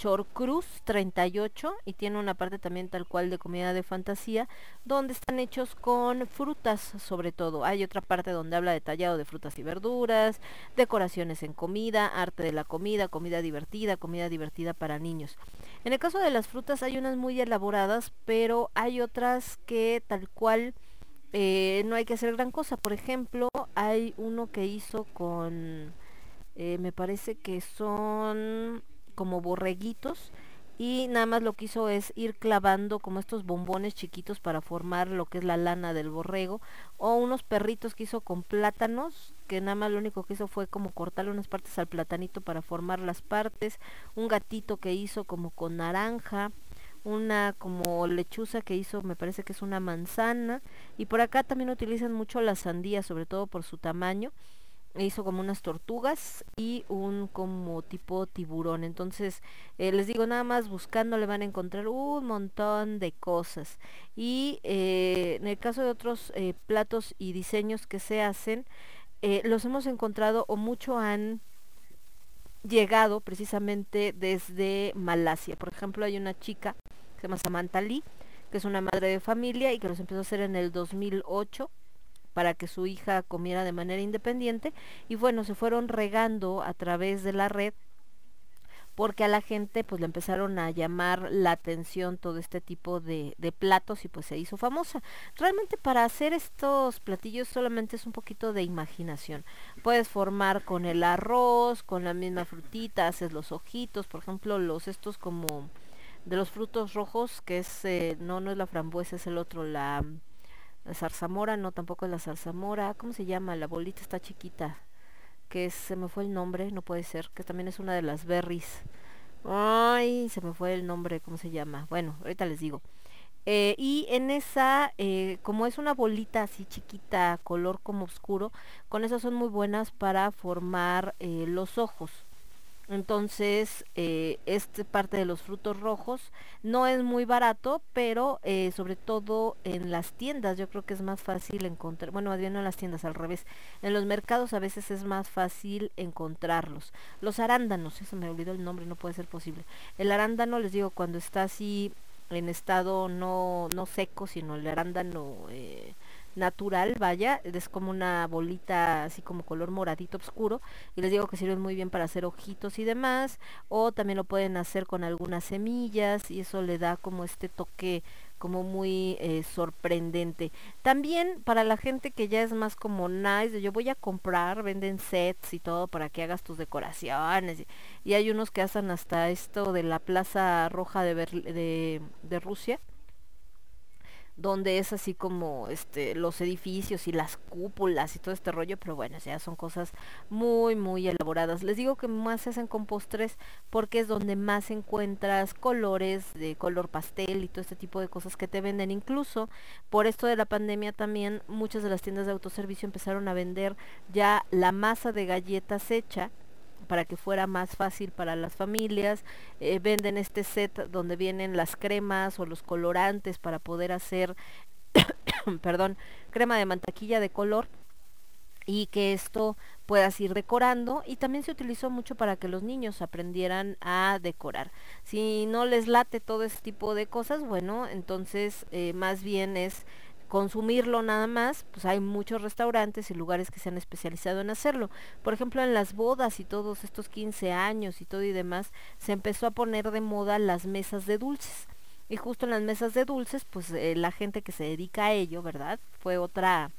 Chorcruz 38 y tiene una parte también tal cual de comida de fantasía donde están hechos con frutas sobre todo. Hay otra parte donde habla detallado de frutas y verduras, decoraciones en comida, arte de la comida, comida divertida, comida divertida para niños. En el caso de las frutas hay unas muy elaboradas, pero hay otras que tal cual eh, no hay que hacer gran cosa. Por ejemplo, hay uno que hizo con, eh, me parece que son como borreguitos y nada más lo que hizo es ir clavando como estos bombones chiquitos para formar lo que es la lana del borrego o unos perritos que hizo con plátanos que nada más lo único que hizo fue como cortarle unas partes al platanito para formar las partes un gatito que hizo como con naranja una como lechuza que hizo me parece que es una manzana y por acá también utilizan mucho la sandía sobre todo por su tamaño hizo como unas tortugas y un como tipo tiburón. Entonces eh, les digo nada más buscando le van a encontrar un montón de cosas. Y eh, en el caso de otros eh, platos y diseños que se hacen los hemos encontrado o mucho han llegado precisamente desde Malasia. Por ejemplo hay una chica que se llama Samantha Lee que es una madre de familia y que los empezó a hacer en el 2008 para que su hija comiera de manera independiente y bueno, se fueron regando a través de la red porque a la gente pues le empezaron a llamar la atención todo este tipo de, de, platos y pues se hizo famosa. Realmente para hacer estos platillos solamente es un poquito de imaginación. Puedes formar con el arroz, con la misma frutita, haces los ojitos, por ejemplo los estos como de los frutos rojos que es, eh, no, no es la frambuesa, es el otro, la la zarzamora, no, tampoco es la zarzamora. ¿Cómo se llama? La bolita está chiquita. Que se me fue el nombre, no puede ser. Que también es una de las berries. Ay, se me fue el nombre, ¿cómo se llama? Bueno, ahorita les digo. Eh, y en esa, eh, como es una bolita así chiquita, color como oscuro, con esas son muy buenas para formar eh, los ojos. Entonces, eh, esta parte de los frutos rojos no es muy barato, pero eh, sobre todo en las tiendas yo creo que es más fácil encontrar, bueno, más no en las tiendas, al revés, en los mercados a veces es más fácil encontrarlos. Los arándanos, eso me olvidó el nombre, no puede ser posible. El arándano, les digo, cuando está así en estado no, no seco, sino el arándano... Eh, natural, vaya, es como una bolita así como color moradito oscuro y les digo que sirven muy bien para hacer ojitos y demás o también lo pueden hacer con algunas semillas y eso le da como este toque como muy eh, sorprendente. También para la gente que ya es más como nice, yo voy a comprar, venden sets y todo para que hagas tus decoraciones. Y hay unos que hacen hasta esto de la Plaza Roja de, Berl- de, de Rusia donde es así como este los edificios y las cúpulas y todo este rollo, pero bueno, ya son cosas muy muy elaboradas. Les digo que más se hacen con postres porque es donde más encuentras colores de color pastel y todo este tipo de cosas que te venden. Incluso por esto de la pandemia también muchas de las tiendas de autoservicio empezaron a vender ya la masa de galletas hecha para que fuera más fácil para las familias. Eh, venden este set donde vienen las cremas o los colorantes para poder hacer, perdón, crema de mantequilla de color y que esto puedas ir decorando y también se utilizó mucho para que los niños aprendieran a decorar. Si no les late todo ese tipo de cosas, bueno, entonces eh, más bien es consumirlo nada más, pues hay muchos restaurantes y lugares que se han especializado en hacerlo. Por ejemplo, en las bodas y todos estos 15 años y todo y demás, se empezó a poner de moda las mesas de dulces. Y justo en las mesas de dulces, pues eh, la gente que se dedica a ello, ¿verdad? Fue otra,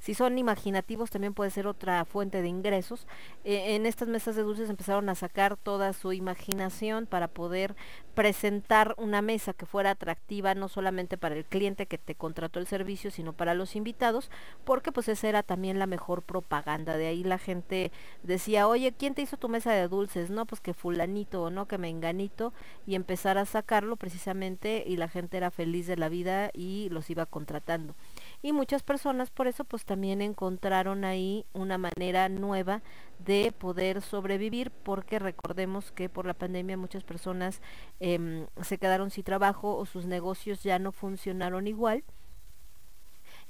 si son imaginativos también puede ser otra fuente de ingresos. Eh, en estas mesas de dulces empezaron a sacar toda su imaginación para poder presentar una mesa que fuera atractiva no solamente para el cliente que te contrató el servicio, sino para los invitados, porque pues esa era también la mejor propaganda. De ahí la gente decía, oye, ¿quién te hizo tu mesa de dulces? No, pues que fulanito o no, que menganito, y empezar a sacarlo precisamente y la gente era feliz de la vida y los iba contratando y muchas personas por eso pues también encontraron ahí una manera nueva de poder sobrevivir porque recordemos que por la pandemia muchas personas em, se quedaron sin trabajo o sus negocios ya no funcionaron igual.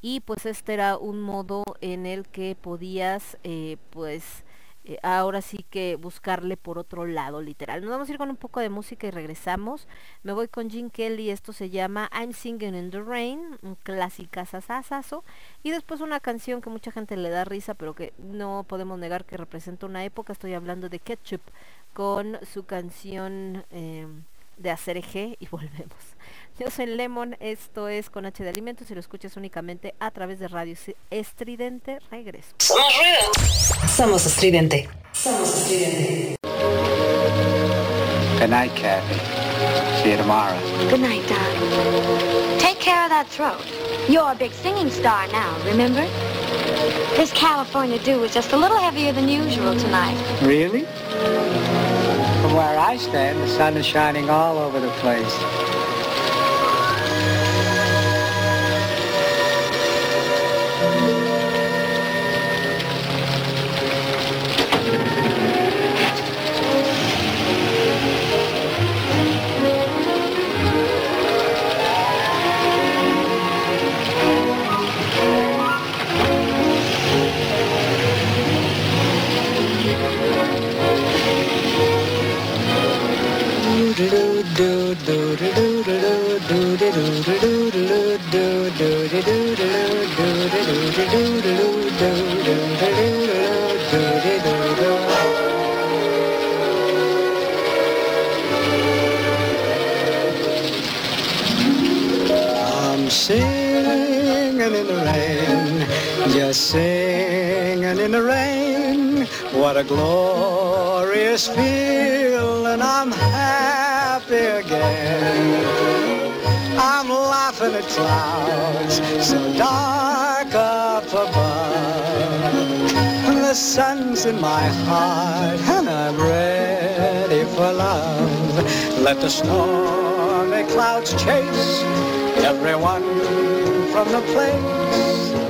Y pues este era un modo en el que podías eh, pues eh, ahora sí que buscarle por otro lado, literal. Nos vamos a ir con un poco de música y regresamos. Me voy con Gene Kelly, esto se llama I'm Singing in the Rain, un clásica. Y después una canción que mucha gente le da risa, pero que no podemos negar que representa una época. Estoy hablando de Ketchup con su canción eh, de hacer eje y volvemos. Yo soy Lemon, esto es con H de Alimentos y lo escuchas únicamente a través de Radio Estridente. Regreso. Somos ruido. Somos estridente. Somos estridente. Good night, Kathy. See you tomorrow. Good night, darling. Take care of that throat. You're a big singing star now, remember? This California dew is just a little heavier than usual tonight. Really? From where I stand, the sun is shining all over the place. A glorious feeling, I'm happy again. I'm laughing at clouds so dark up above. The sun's in my heart and I'm ready for love. Let the stormy clouds chase everyone from the place.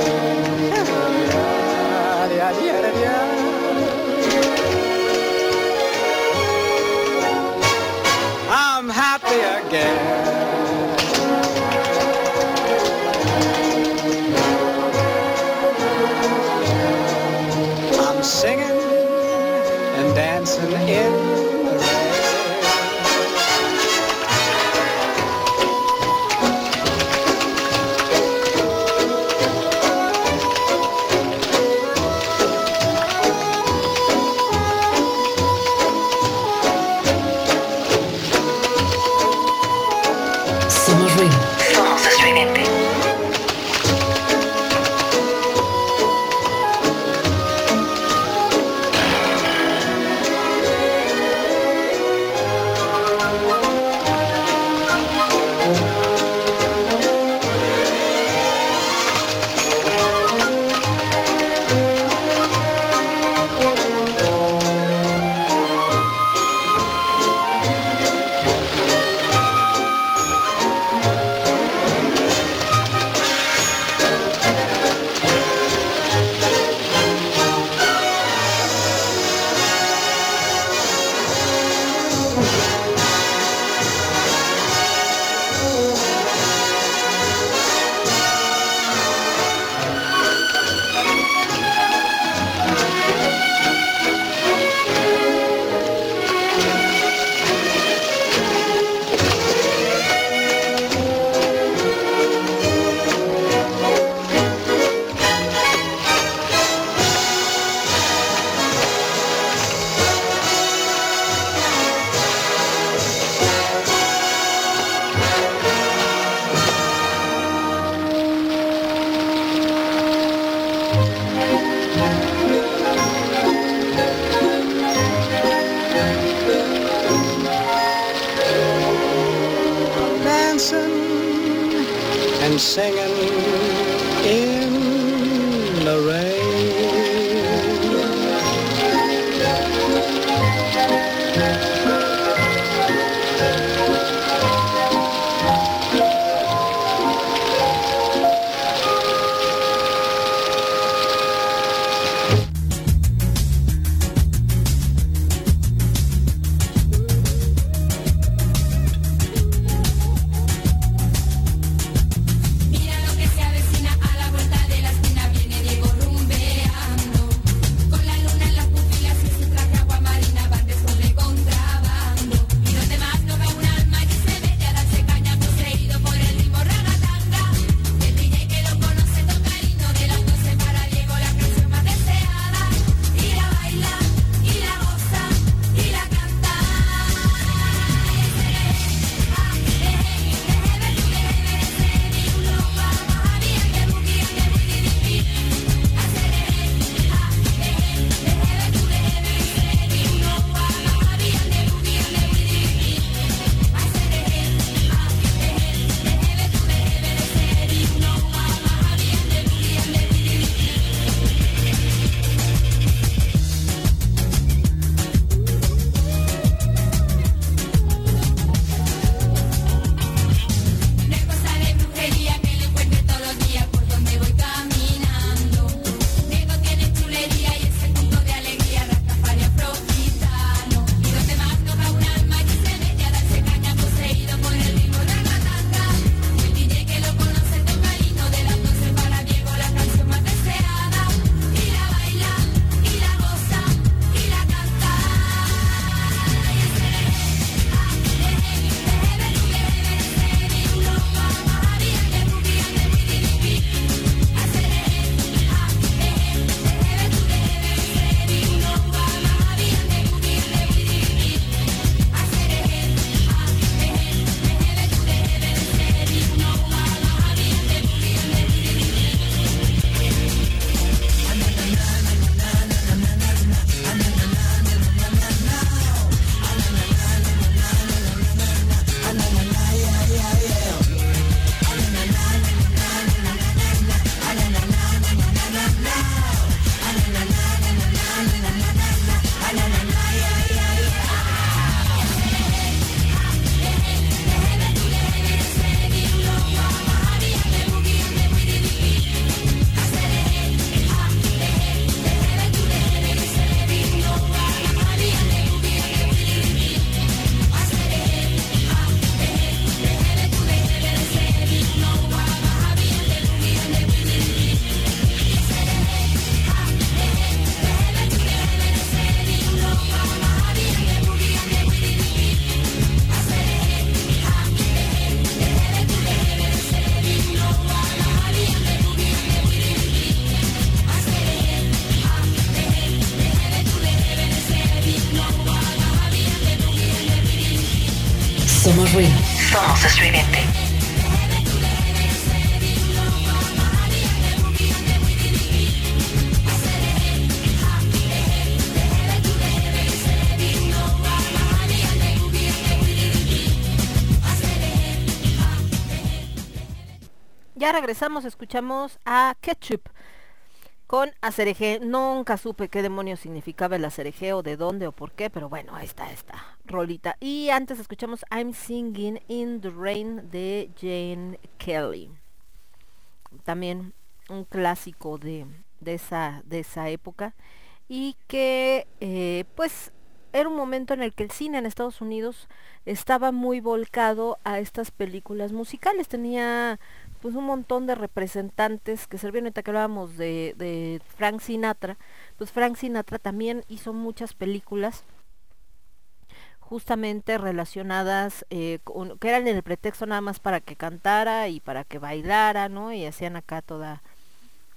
Happy again. I'm singing and dancing in Somos ruido. Somos estridente. Ya regresamos, escuchamos a Ketchup con Acereje. Nunca supe qué demonios significaba el Acereje o de dónde o por qué, pero bueno, ahí está esta rolita. Y antes escuchamos I'm Singing in the Rain de Jane Kelly. También un clásico de, de, esa, de esa época. Y que eh, pues era un momento en el que el cine en Estados Unidos estaba muy volcado a estas películas musicales. Tenía pues un montón de representantes que servían ahorita que hablábamos de, de Frank Sinatra, pues Frank Sinatra también hizo muchas películas justamente relacionadas, eh, con, que eran el pretexto nada más para que cantara y para que bailara, ¿no? Y hacían acá toda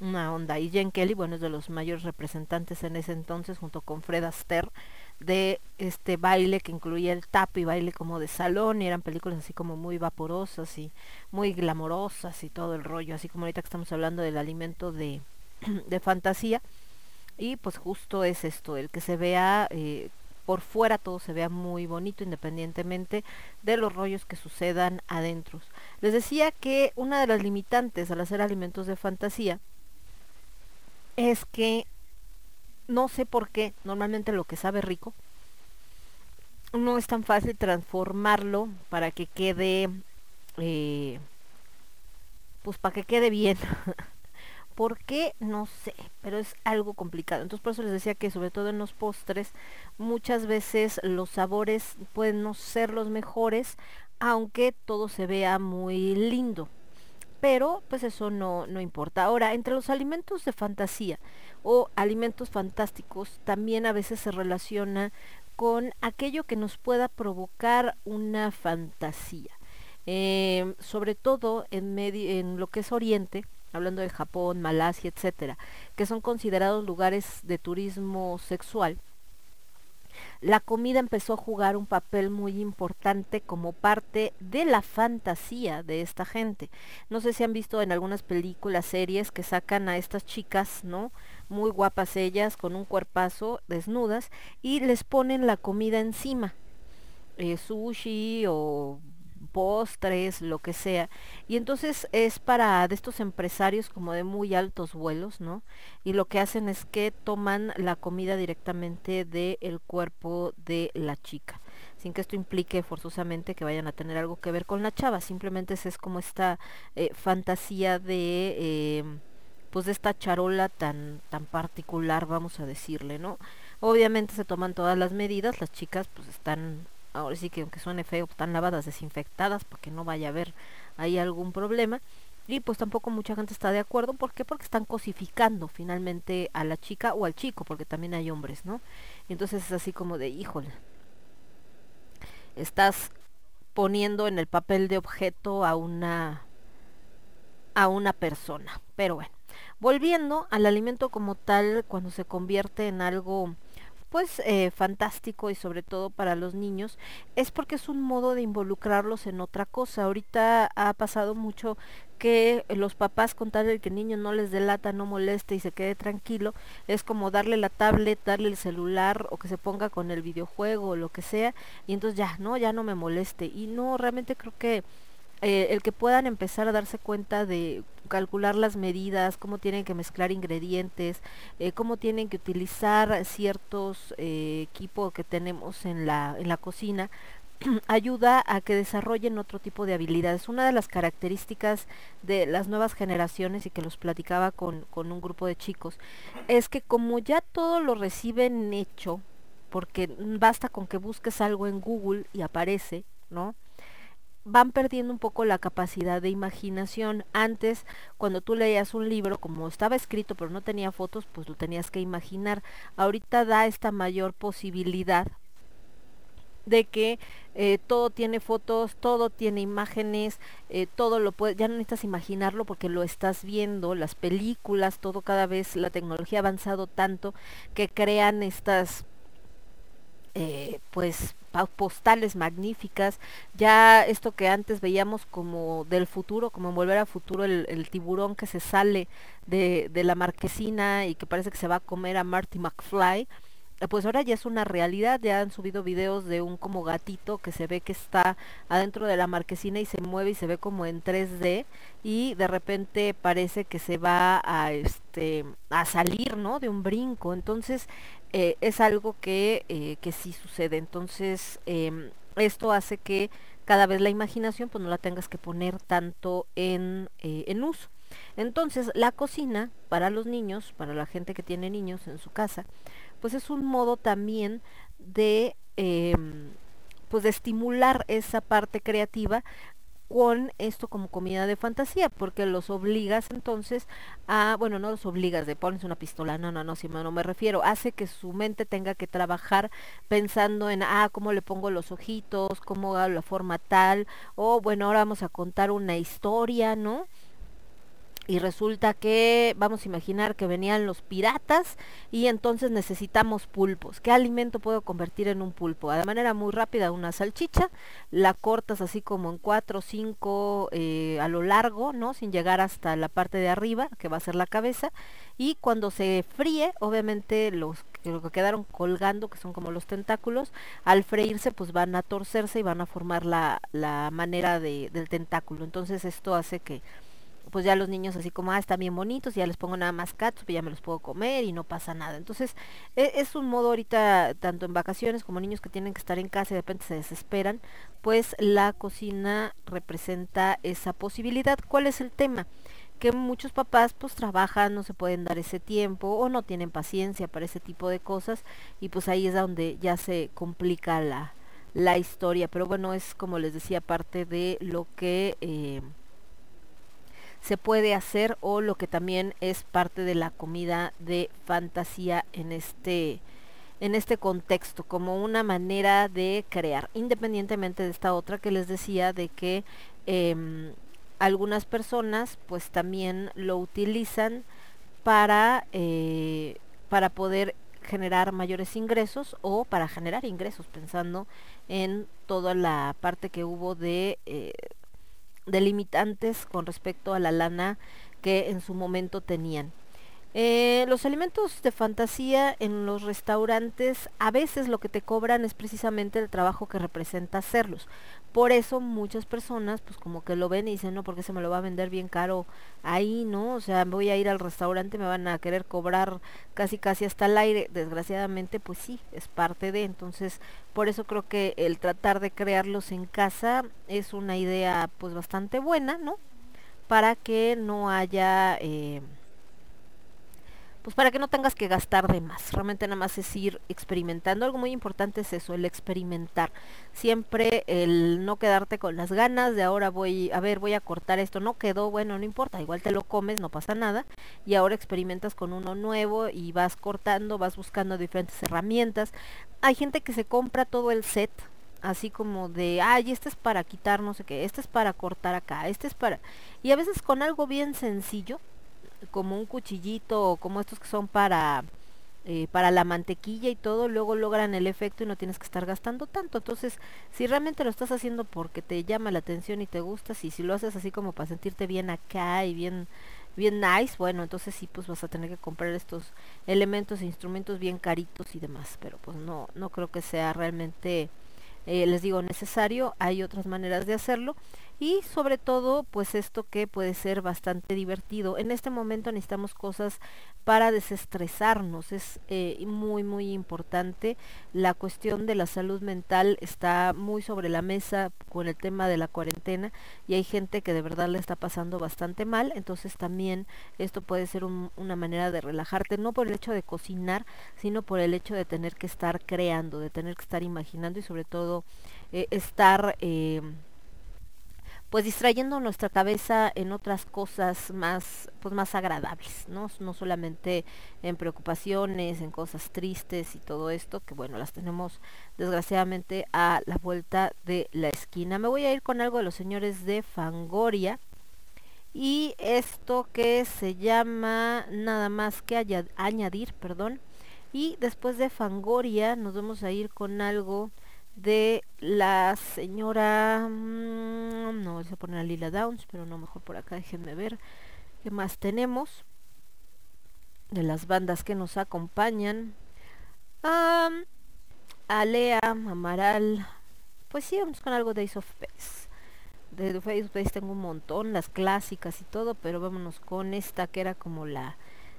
una onda. Y Jen Kelly, bueno, es de los mayores representantes en ese entonces, junto con Fred Astaire, de este baile que incluía el tap y baile como de salón y eran películas así como muy vaporosas y muy glamorosas y todo el rollo, así como ahorita que estamos hablando del alimento de, de fantasía y pues justo es esto, el que se vea eh, por fuera todo se vea muy bonito independientemente de los rollos que sucedan adentro. Les decía que una de las limitantes al hacer alimentos de fantasía es que no sé por qué, normalmente lo que sabe rico, no es tan fácil transformarlo para que quede, eh, pues para que quede bien. ¿Por qué? No sé, pero es algo complicado. Entonces por eso les decía que sobre todo en los postres muchas veces los sabores pueden no ser los mejores, aunque todo se vea muy lindo. Pero pues eso no, no importa. Ahora, entre los alimentos de fantasía, o alimentos fantásticos también a veces se relaciona con aquello que nos pueda provocar una fantasía. Eh, sobre todo en, en lo que es Oriente, hablando de Japón, Malasia, etcétera, que son considerados lugares de turismo sexual, la comida empezó a jugar un papel muy importante como parte de la fantasía de esta gente. No sé si han visto en algunas películas, series que sacan a estas chicas, ¿no? muy guapas ellas, con un cuerpazo, desnudas, y les ponen la comida encima, eh, sushi o postres, lo que sea. Y entonces es para de estos empresarios como de muy altos vuelos, ¿no? Y lo que hacen es que toman la comida directamente del cuerpo de la chica sin que esto implique forzosamente que vayan a tener algo que ver con la chava, simplemente es, como esta eh, fantasía de eh, pues de esta charola tan, tan particular, vamos a decirle, ¿no? Obviamente se toman todas las medidas, las chicas pues están, ahora sí que aunque suene feo, están lavadas, desinfectadas, para que no vaya a haber ahí algún problema. Y pues tampoco mucha gente está de acuerdo, ¿por qué? Porque están cosificando finalmente a la chica o al chico, porque también hay hombres, ¿no? entonces es así como de, híjole, estás poniendo en el papel de objeto a una a una persona. Pero bueno, Volviendo al alimento como tal, cuando se convierte en algo pues eh, fantástico y sobre todo para los niños es porque es un modo de involucrarlos en otra cosa. Ahorita ha pasado mucho que los papás con tal de que el niño no les delata, no moleste y se quede tranquilo, es como darle la tablet, darle el celular o que se ponga con el videojuego o lo que sea y entonces ya, no, ya no me moleste. Y no, realmente creo que eh, el que puedan empezar a darse cuenta de calcular las medidas, cómo tienen que mezclar ingredientes, eh, cómo tienen que utilizar ciertos eh, equipos que tenemos en la, en la cocina, ayuda a que desarrollen otro tipo de habilidades. Una de las características de las nuevas generaciones y que los platicaba con, con un grupo de chicos es que como ya todo lo reciben hecho, porque basta con que busques algo en Google y aparece, ¿no? Van perdiendo un poco la capacidad de imaginación. Antes, cuando tú leías un libro, como estaba escrito pero no tenía fotos, pues lo tenías que imaginar. Ahorita da esta mayor posibilidad de que eh, todo tiene fotos, todo tiene imágenes, eh, todo lo puedes, ya no necesitas imaginarlo porque lo estás viendo, las películas, todo cada vez la tecnología ha avanzado tanto que crean estas eh, pues postales magníficas, ya esto que antes veíamos como del futuro, como en Volver a Futuro, el, tiburón que se sale de, de, la marquesina y que parece que se va a comer a Marty McFly, eh, pues ahora ya es una realidad, ya han subido videos de un como gatito que se ve que está adentro de la marquesina y se mueve y se ve como en 3D y de repente parece que se va a este a salir, ¿no? De un brinco. Entonces, eh, es algo que, eh, que sí sucede. Entonces, eh, esto hace que cada vez la imaginación pues no la tengas que poner tanto en, en uso. Entonces, la cocina para los niños, para la gente que tiene niños en su casa, pues es un modo también de em, pues de estimular esa parte creativa con esto como comida de fantasía, porque los obligas entonces a, bueno, no los obligas de pones una pistola, no, no, no, si no me refiero, hace que su mente tenga que trabajar pensando en, ah, cómo le pongo los ojitos, cómo hago la forma tal, o bueno, ahora vamos a contar una historia, ¿no? Y resulta que vamos a imaginar que venían los piratas y entonces necesitamos pulpos. ¿Qué alimento puedo convertir en un pulpo? De manera muy rápida una salchicha, la cortas así como en cuatro o cinco eh, a lo largo, ¿no? Sin llegar hasta la parte de arriba, que va a ser la cabeza, y cuando se fríe, obviamente los que quedaron colgando, que son como los tentáculos, al freírse pues van a torcerse y van a formar la, la manera de, del tentáculo. Entonces esto hace que pues ya los niños así como, ah, están bien bonitos, ya les pongo nada más catsup y ya me los puedo comer y no pasa nada. Entonces, e es un modo ahorita, tanto en vacaciones como niños que tienen que estar en casa y de repente se desesperan, pues la cocina representa esa posibilidad. ¿Cuál es el tema? que muchos papás pues trabajan, no se pueden dar ese tiempo o no tienen paciencia para ese tipo de cosas y pues ahí es donde ya se complica la, la historia. Pero bueno, es como les decía, parte de lo que... Eh, se puede hacer o lo que también es parte de la comida de fantasía en este en este contexto como una manera de crear independientemente de esta otra que les decía de que eh, algunas personas pues también lo utilizan para eh, para poder generar mayores ingresos o para generar ingresos pensando en toda la parte que hubo de eh, delimitantes con respecto a la lana que en su momento tenían. Eh, los alimentos de fantasía en los restaurantes a veces lo que te cobran es precisamente el trabajo que representa hacerlos. Por eso muchas personas pues como que lo ven y dicen, no, porque se me lo va a vender bien caro ahí, ¿no? O sea, voy a ir al restaurante, me van a querer cobrar casi casi hasta el aire. Desgraciadamente pues sí, es parte de. Entonces, por eso creo que el tratar de crearlos en casa es una idea pues bastante buena, ¿no? Para que no haya... Eh, pues para que no tengas que gastar de más. Realmente nada más es ir experimentando. Algo muy importante es eso, el experimentar. Siempre el no quedarte con las ganas de ahora voy, a ver, voy a cortar esto. No quedó, bueno, no importa, igual te lo comes, no pasa nada. Y ahora experimentas con uno nuevo y vas cortando, vas buscando diferentes herramientas. Hay gente que se compra todo el set, así como de, ay, este es para quitar no sé qué, este es para cortar acá, este es para... Y a veces con algo bien sencillo, como un cuchillito o como estos que son para eh, para la mantequilla y todo, luego logran el efecto y no tienes que estar gastando tanto. Entonces, si realmente lo estás haciendo porque te llama la atención y te gusta, si, si lo haces así como para sentirte bien acá y bien bien nice, bueno, entonces sí pues vas a tener que comprar estos elementos e instrumentos bien caritos y demás, pero pues no no creo que sea realmente eh, les digo necesario, hay otras maneras de hacerlo y sobre todo pues esto que puede ser bastante divertido. En este momento necesitamos cosas para desestresarnos, es eh, muy muy importante. La cuestión de la salud mental está muy sobre la mesa con el tema de la cuarentena y hay gente que de verdad le está pasando bastante mal, entonces también esto puede ser una manera de relajarte, no por el hecho de cocinar, sino por el hecho de tener que estar creando, de tener que estar imaginando y sobre todo eh, estar... Eh, pues distrayendo nuestra cabeza en otras cosas más pues más agradables, ¿no? No solamente en preocupaciones, en cosas tristes y todo esto, que bueno, las tenemos desgraciadamente a la vuelta de la esquina. Me voy a ir con algo de los señores de Fangoria. Y esto que se llama nada más que añadir, perdón. Y después de Fangoria nos vamos a ir con algo de la señora... mm, no, a poner a Lila Downs, pero no, mejor por acá, déjenme ver qué más tenemos. De las bandas que nos acompañan. Am, Alea, Amaral. Pues sí, vamos con algo de Ace of Base. De Ace of Base tengo un montón, las clásicas y todo, pero vámonos con esta que era como la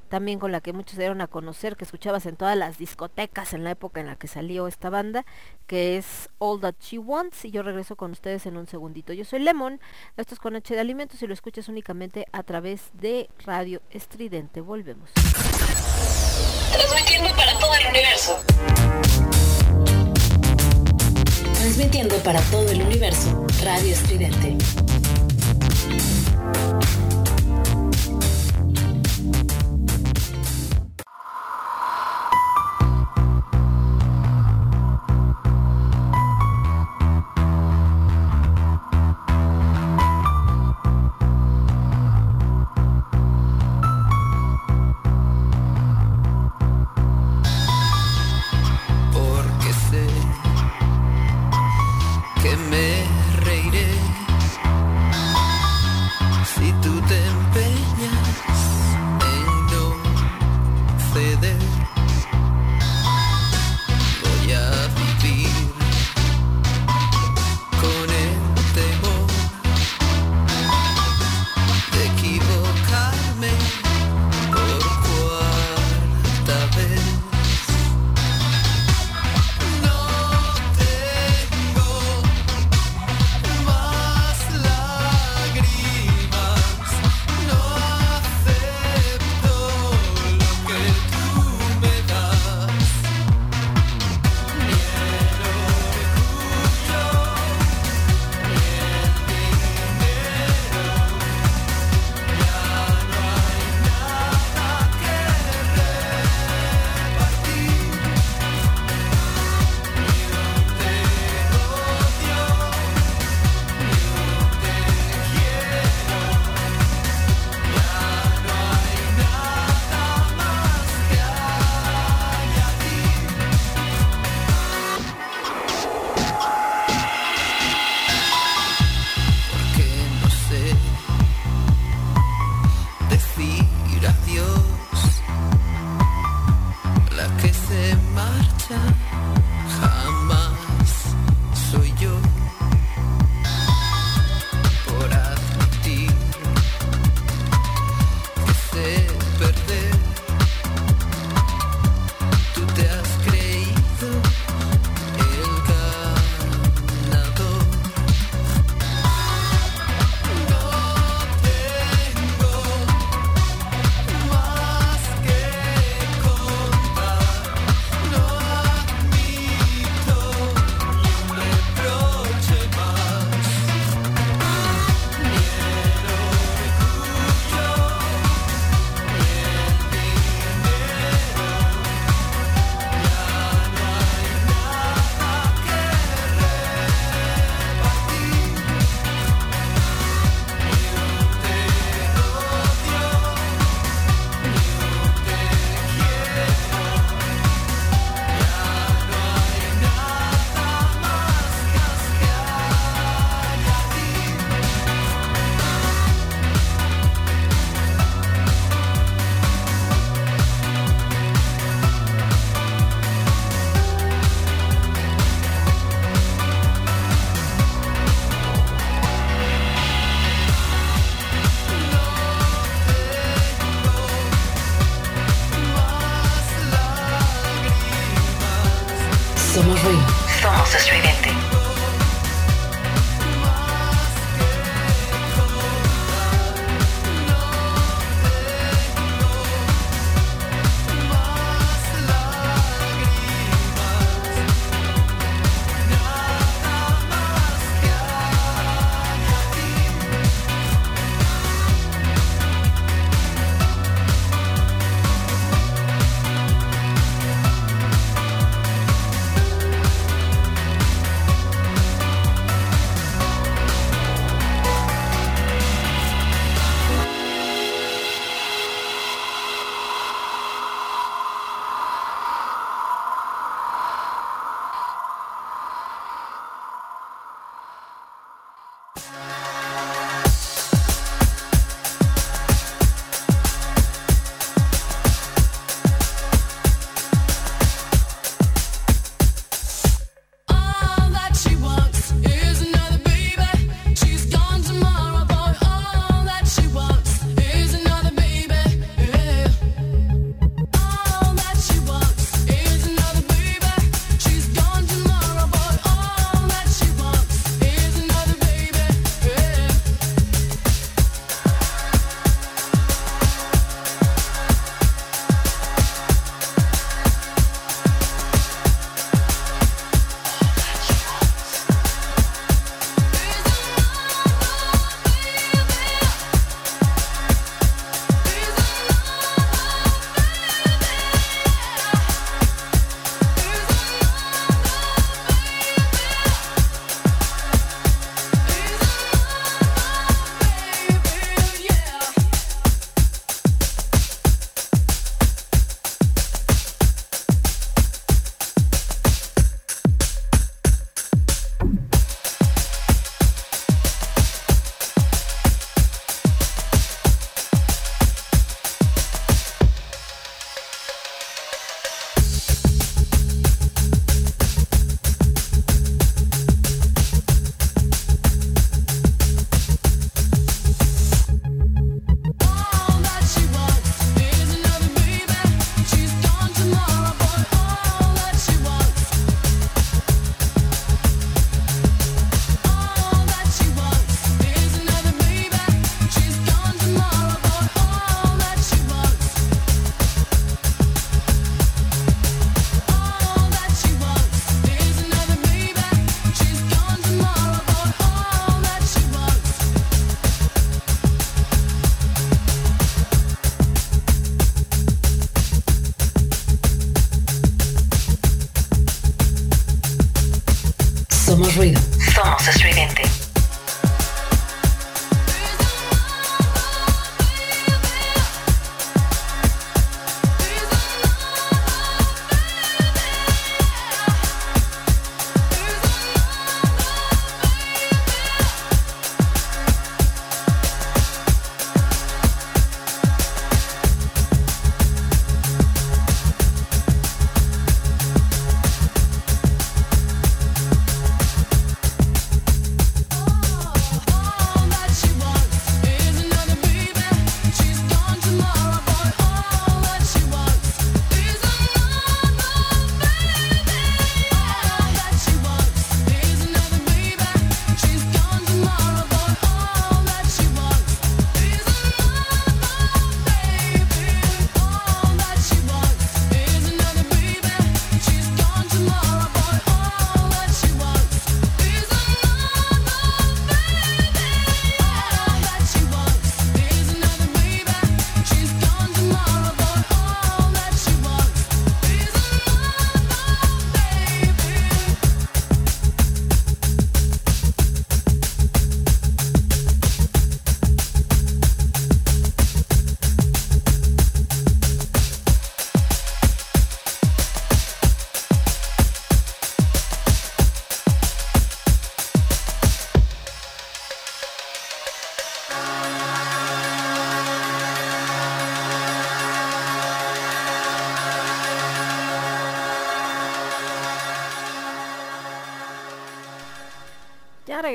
también con la que muchos se dieron a conocer, que escuchabas en todas las discotecas en la época en la que salió esta banda, que es All That She Wants, y yo regreso con ustedes en un segundito. Yo soy Lemon, esto es con H de Alimentos y lo escuchas únicamente a través de Radio Estridente. Volvemos. Transmitiendo para todo el universo. Transmitiendo para todo el universo. Radio Estridente.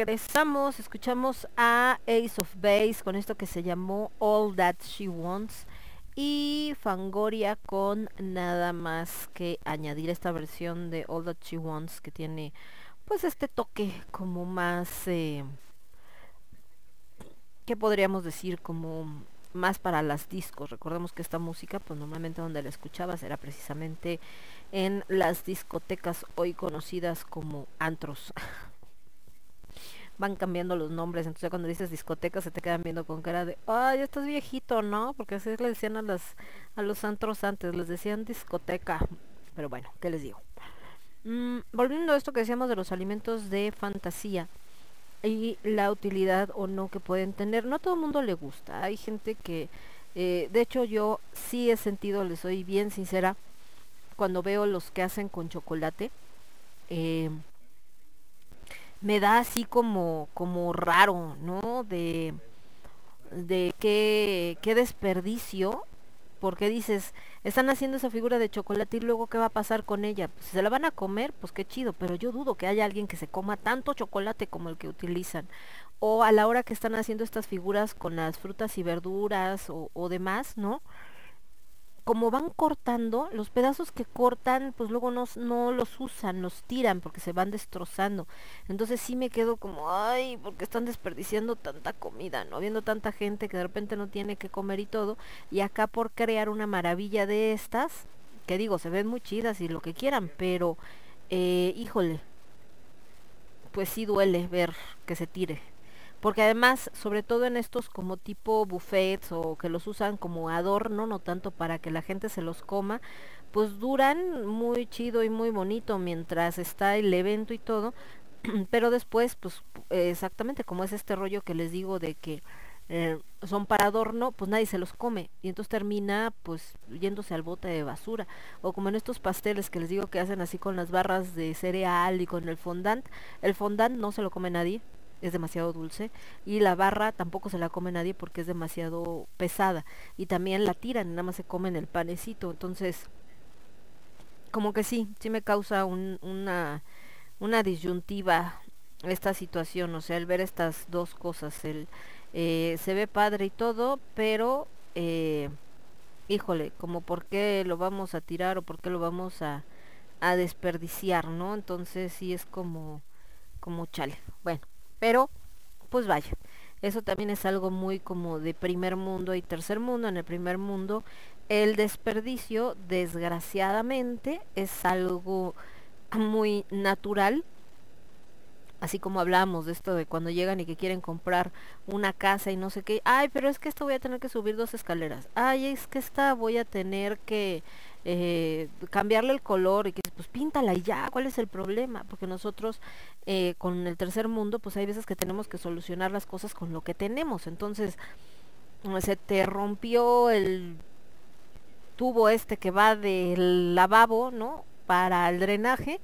Regresamos, escuchamos a Ace of Base con esto que se llamó All That She Wants y Fangoria con nada más que añadir esta versión de All That She Wants que tiene pues este toque como más eh, ¿qué podríamos decir? como más para las discos. Recordemos que esta música pues normalmente donde la escuchabas era precisamente en las discotecas hoy conocidas como antros. van cambiando los nombres, entonces cuando dices discoteca se te quedan viendo con cara de, ay, ya estás viejito, ¿no? Porque así le decían a las a los antros antes, les decían discoteca. Pero bueno, ¿qué les digo? Mm, volviendo a esto que decíamos de los alimentos de fantasía y la utilidad o no que pueden tener, no a todo el mundo le gusta. Hay gente que, eh, de hecho yo sí he sentido, les soy bien sincera, cuando veo los que hacen con chocolate, eh, me da así como, como raro, ¿no? De, de qué, qué desperdicio, porque dices, están haciendo esa figura de chocolate y luego qué va a pasar con ella. Pues, si se la van a comer, pues qué chido, pero yo dudo que haya alguien que se coma tanto chocolate como el que utilizan. O a la hora que están haciendo estas figuras con las frutas y verduras o, o demás, ¿no? Como van cortando, los pedazos que cortan, pues luego no, no los usan, los tiran porque se van destrozando. Entonces sí me quedo como, ay, porque están desperdiciando tanta comida, ¿no? Viendo tanta gente que de repente no tiene que comer y todo. Y acá por crear una maravilla de estas, que digo, se ven muy chidas y lo que quieran, pero, eh, híjole, pues sí duele ver que se tire. Porque además, sobre todo en estos como tipo buffets o que los usan como adorno, no tanto para que la gente se los coma, pues duran muy chido y muy bonito mientras está el evento y todo. Pero después, pues exactamente como es este rollo que les digo de que eh, son para adorno, pues nadie se los come y entonces termina pues yéndose al bote de basura o como en estos pasteles que les digo que hacen así con las barras de cereal y con el fondant, el fondant no se lo come nadie, es demasiado dulce y la barra tampoco se la come nadie porque es demasiado pesada y también la tiran, nada más se comen el panecito, entonces como que sí, sí me causa un- una, una disyuntiva esta situación, o sea, el ver estas dos cosas, el eh, se ve padre y todo, pero eh, híjole, como por qué lo vamos a tirar o por qué lo vamos a, a desperdiciar, ¿no? Entonces sí es como, como chale. Bueno, pero pues vaya, eso también es algo muy como de primer mundo y tercer mundo. En el primer mundo el desperdicio, desgraciadamente, es algo muy natural. Así como hablábamos de esto de cuando llegan y que quieren comprar una casa y no sé qué. Ay, pero es que esto voy a tener que subir dos escaleras. Ay, es que esta voy a tener que eh, cambiarle el color y que pues píntala y ya, ¿cuál es el problema? Porque nosotros eh, con el tercer mundo pues hay veces que tenemos que solucionar las cosas con lo que tenemos. Entonces se te rompió el tubo este que va del lavabo, ¿no? Para el drenaje,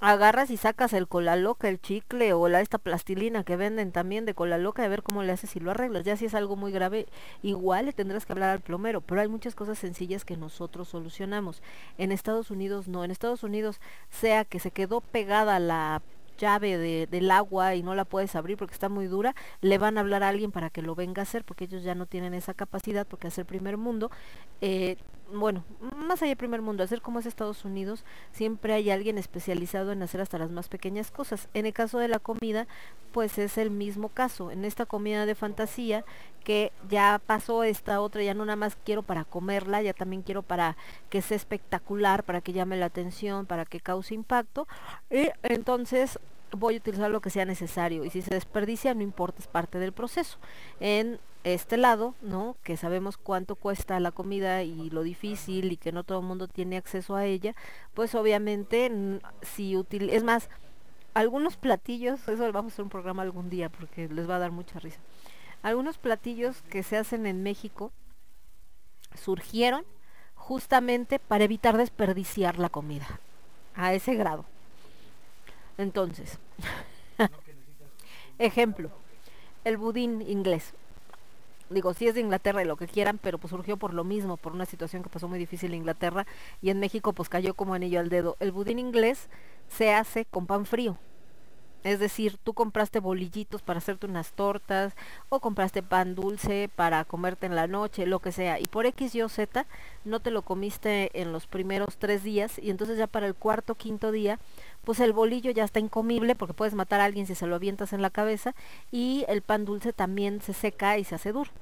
agarras y sacas el cola loca, el chicle o la esta plastilina que venden también de cola loca a ver cómo le haces y lo arreglas. Ya si es algo muy grave, igual le tendrás que hablar al plomero, pero hay muchas cosas sencillas que nosotros solucionamos. En Estados Unidos no, en Estados Unidos sea que se quedó pegada la llave de, del agua y no la puedes abrir porque está muy dura, le van a hablar a alguien para que lo venga a hacer porque ellos ya no tienen esa capacidad porque hacer primer mundo, eh, bueno, más allá de primer mundo, hacer como es Estados Unidos, siempre hay alguien especializado en hacer hasta las más pequeñas cosas. En el caso de la comida, pues es el mismo caso. En esta comida de fantasía, que ya pasó esta otra, ya no nada más quiero para comerla, ya también quiero para que sea espectacular, para que llame la atención, para que cause impacto. Y entonces voy a utilizar lo que sea necesario y si se desperdicia no importa, es parte del proceso. En este lado, ¿no? Que sabemos cuánto cuesta la comida y lo difícil y que no todo el mundo tiene acceso a ella, pues obviamente si util es más algunos platillos, eso vamos a hacer un programa algún día porque les va a dar mucha risa. Algunos platillos que se hacen en México surgieron justamente para evitar desperdiciar la comida a ese grado. Entonces, ejemplo, el budín inglés. Digo, sí es de Inglaterra y lo que quieran, pero pues surgió por lo mismo, por una situación que pasó muy difícil en Inglaterra y en México pues cayó como anillo al dedo. El budín inglés se hace con pan frío. Es decir, tú compraste bolillitos para hacerte unas tortas o compraste pan dulce para comerte en la noche, lo que sea. Y por X, Y Z no te lo comiste en los primeros tres días y entonces ya para el cuarto, quinto día, pues el bolillo ya está incomible porque puedes matar a alguien si se lo avientas en la cabeza y el pan dulce también se seca y se hace duro.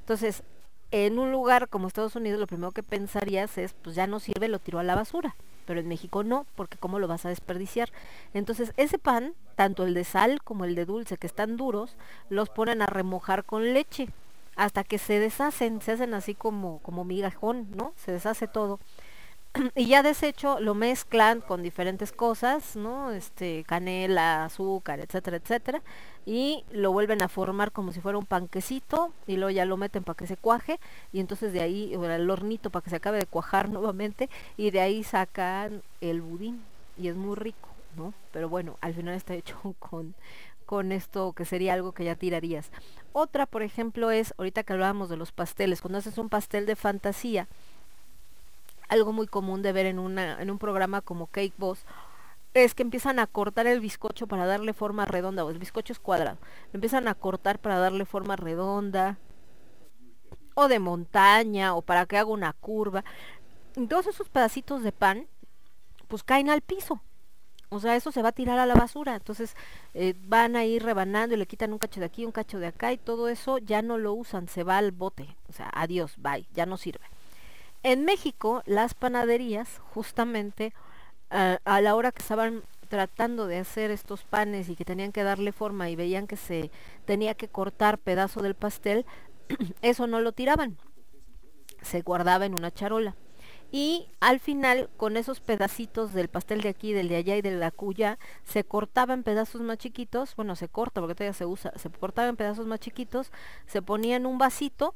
Entonces, en un lugar como Estados Unidos, lo primero que pensarías es, pues ya no sirve, lo tiro a la basura. Pero en México no, porque ¿cómo lo vas a desperdiciar? Entonces, ese pan, tanto el de sal como el de dulce, que están duros, los ponen a remojar con leche hasta que se deshacen, se hacen así como, como migajón, ¿no? Se deshace todo. y ya deshecho lo mezclan con diferentes cosas, ¿no? Este, canela, azúcar, etcétera, etcétera, y lo vuelven a formar como si fuera un panquecito y luego ya lo meten para que se cuaje y entonces de ahí o el hornito para que se acabe de cuajar nuevamente y de ahí sacan el budín y es muy rico. ¿no? Pero bueno, al final está hecho con, con esto que sería algo que ya tirarías. Otra, por ejemplo, es, ahorita que hablábamos de los pasteles, cuando haces un pastel de fantasía, algo muy común de ver en, una, en un programa como Cake Boss, es que empiezan a cortar el bizcocho para darle forma redonda, o el bizcocho es cuadrado, lo empiezan a cortar para darle forma redonda, o de montaña, o para que haga una curva. Y todos esos pedacitos de pan, pues caen al piso. O sea, eso se va a tirar a la basura. Entonces eh, van a ir rebanando y le quitan un cacho de aquí, un cacho de acá y todo eso ya no lo usan, se va al bote. O sea, adiós, bye, ya no sirve. En México, las panaderías, justamente a- a la hora que estaban tratando de hacer estos panes y que tenían que darle forma y veían que se tenía que cortar pedazo del pastel, eso no lo tiraban, se guardaba en una charola. Y al final, con esos pedacitos del pastel de aquí, del de allá y de la cuya, se cortaba en pedazos más chiquitos, bueno, se corta porque todavía se usa, se cortaba en pedazos más chiquitos, se ponía en un vasito,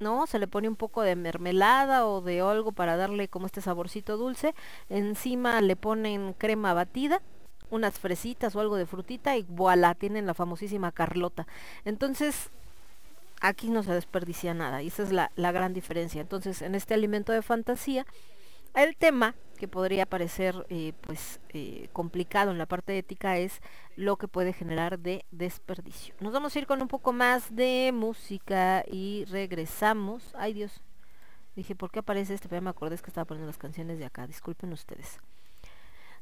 ¿no? Se le pone un poco de mermelada o de algo para darle como este saborcito dulce. Encima le ponen crema batida, unas fresitas o algo de frutita y voilà, tienen la famosísima Carlota. Entonces, aquí no se desperdicia nada y esa es la, la gran diferencia. Entonces, en este alimento de fantasía, el tema que podría parecer eh, pues eh, complicado en la parte ética es lo que puede generar de desperdicio. Nos vamos a ir con un poco más de música y regresamos. Ay Dios, dije, ¿por qué aparece este? Pero me acordé es que estaba poniendo las canciones de acá, disculpen ustedes.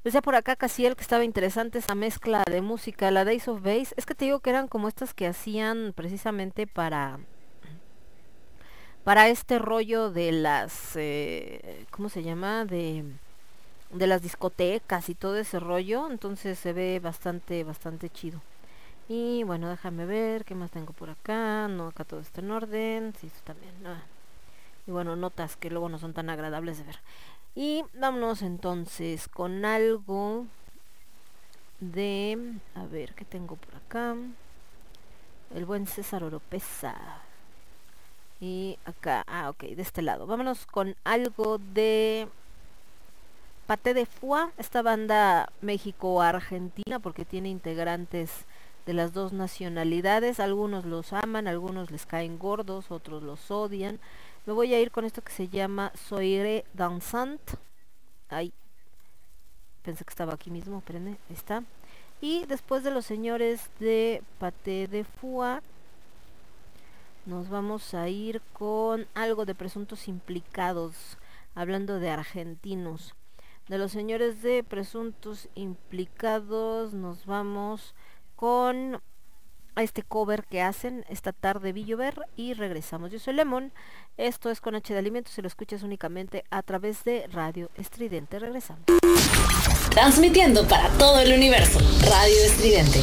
Decía por acá Casiel que estaba interesante esa mezcla de música, la Days of Base. Es que te digo que eran como estas que hacían precisamente para para este rollo de las eh, ¿cómo se llama? de de las discotecas y todo ese rollo, entonces se ve bastante bastante chido. Y bueno, déjame ver qué más tengo por acá. No, acá todo está en orden. Sí, esto también. Y bueno, notas que luego no son tan agradables de ver. Y vámonos entonces con algo de... A ver, ¿qué tengo por acá? El buen César Oropesa. Y acá, ah, ok, de este lado. Vámonos con algo de Paté de Fua, esta banda México-Argentina, porque tiene integrantes de las dos nacionalidades. Algunos los aman, algunos les caen gordos, otros los odian. Me voy a ir con esto que se llama Soirée Dansant. Ay, pensé que estaba aquí mismo, ahí está. Y después de los señores de Paté de Fua, nos vamos a ir con algo de presuntos implicados, hablando de argentinos. De los señores de presuntos implicados, nos vamos con este cover que hacen esta tarde Villover y regresamos. Yo soy Lemon, esto es con H de Alimentos y lo escuchas únicamente a través de Radio Estridente. Regresamos. Transmitiendo para todo el universo. Radio Estridente.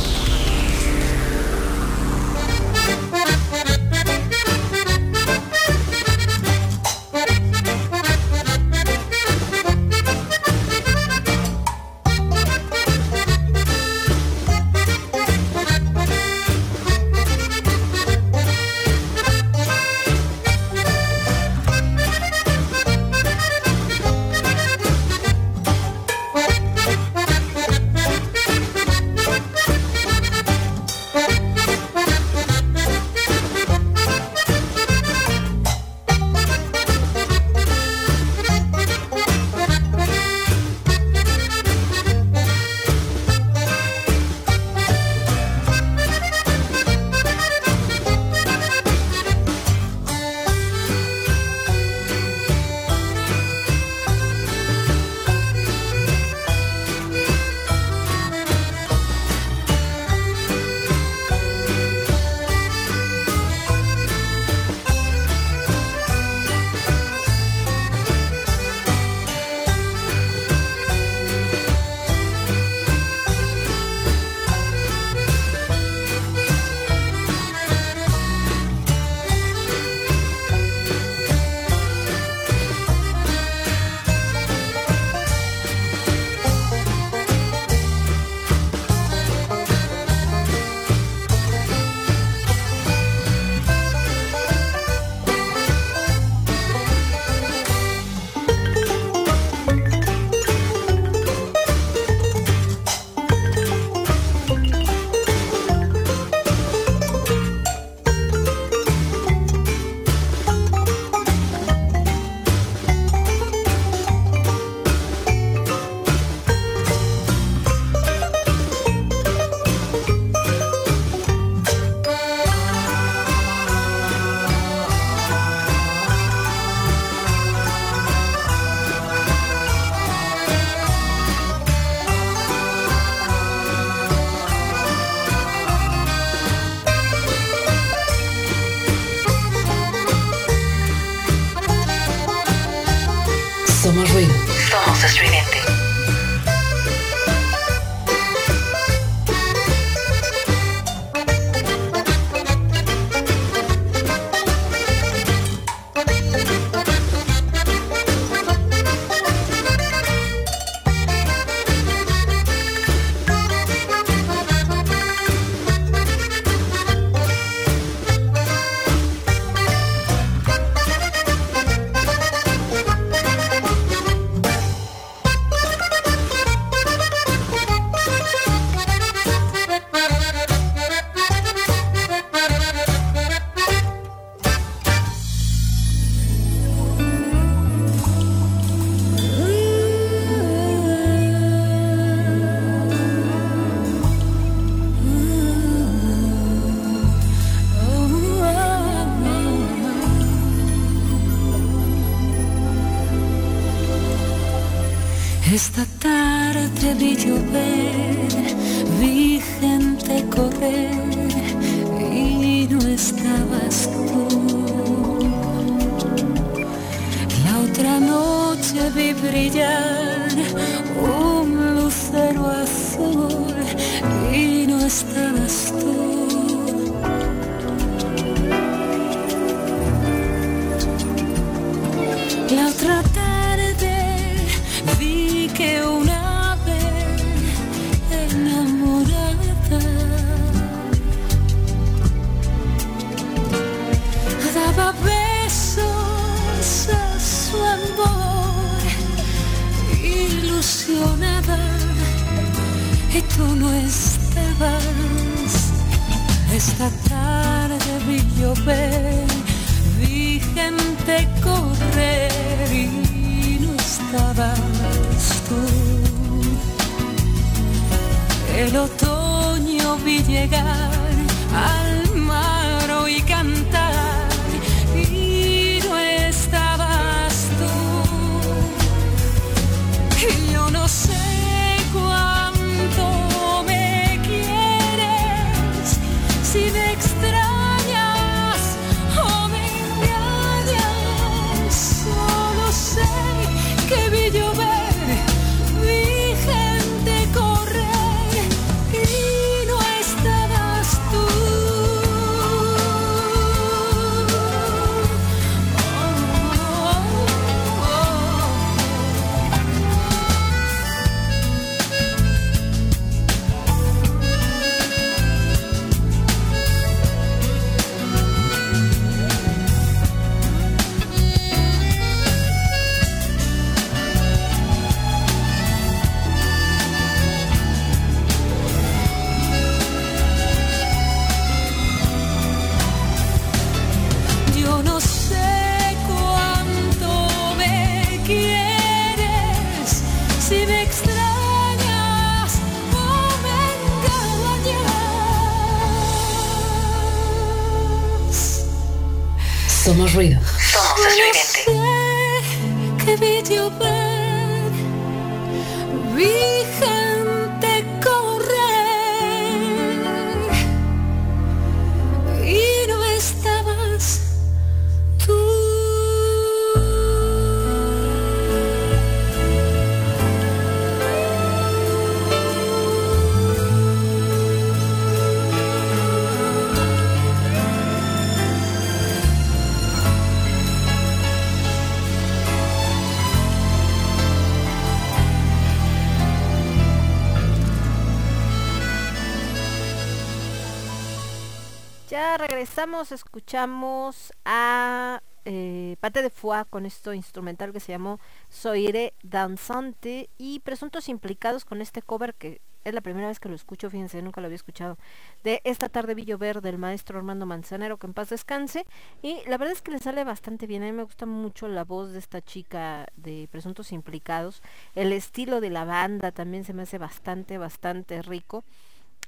Regresamos, escuchamos a eh, Pate de Foix con esto instrumental que se llamó Soiré Danzante y presuntos implicados con este cover que es la primera vez que lo escucho, fíjense, nunca lo había escuchado, de Esta tarde vi llover del maestro Armando Manzanero, que en paz descanse, y la verdad es que le sale bastante bien, a mí me gusta mucho la voz de esta chica de presuntos implicados, el estilo de la banda también se me hace bastante, bastante rico,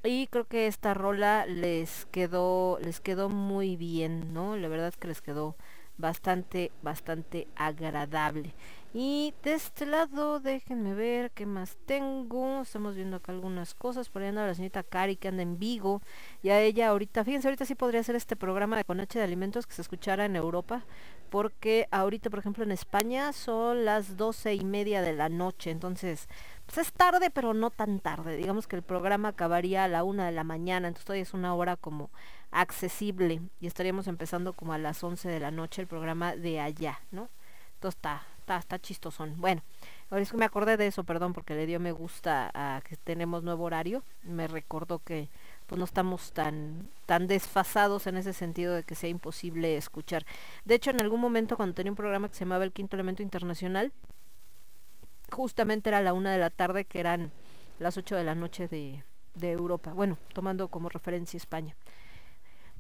y creo que esta rola les quedó, les quedó muy bien, ¿no? La verdad que les quedó bastante, bastante agradable. Y de este lado, déjenme ver qué más tengo. Estamos viendo acá algunas cosas. Por ahí anda la señorita Cari que anda en Vigo. Y a ella ahorita, fíjense, ahorita sí podría ser este programa de Con H de Alimentos que se escuchara en Europa. Porque ahorita, por ejemplo, en España son las doce y media de la noche. Entonces, pues es tarde, pero no tan tarde. Digamos que el programa acabaría a la una de la mañana. Entonces todavía es una hora como accesible. Y estaríamos empezando como a las 11 de la noche el programa de allá, ¿no? Entonces está, está, está chistosón. Bueno, ahora es que me acordé de eso, perdón, porque le dio me gusta a que tenemos nuevo horario. Me recordó que pues no estamos tan tan desfasados en ese sentido de que sea imposible escuchar. De hecho, en algún momento cuando tenía un programa que se llamaba El Quinto Elemento Internacional, justamente era la una de la tarde, que eran las 8 de la noche de, de Europa. Bueno, tomando como referencia España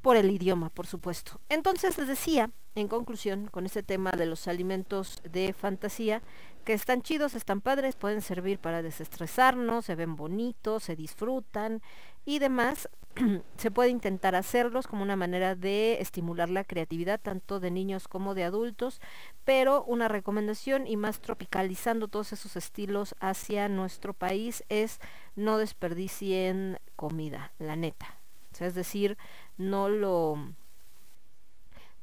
por el idioma, por supuesto. Entonces les decía, en conclusión, con este tema de los alimentos de fantasía, que están chidos, están padres, pueden servir para desestresarnos, se ven bonitos, se disfrutan y demás. se puede intentar hacerlos como una manera de estimular la creatividad tanto de niños como de adultos, pero una recomendación y más tropicalizando todos esos estilos hacia nuestro país es no desperdicien comida, la neta. Es decir, no lo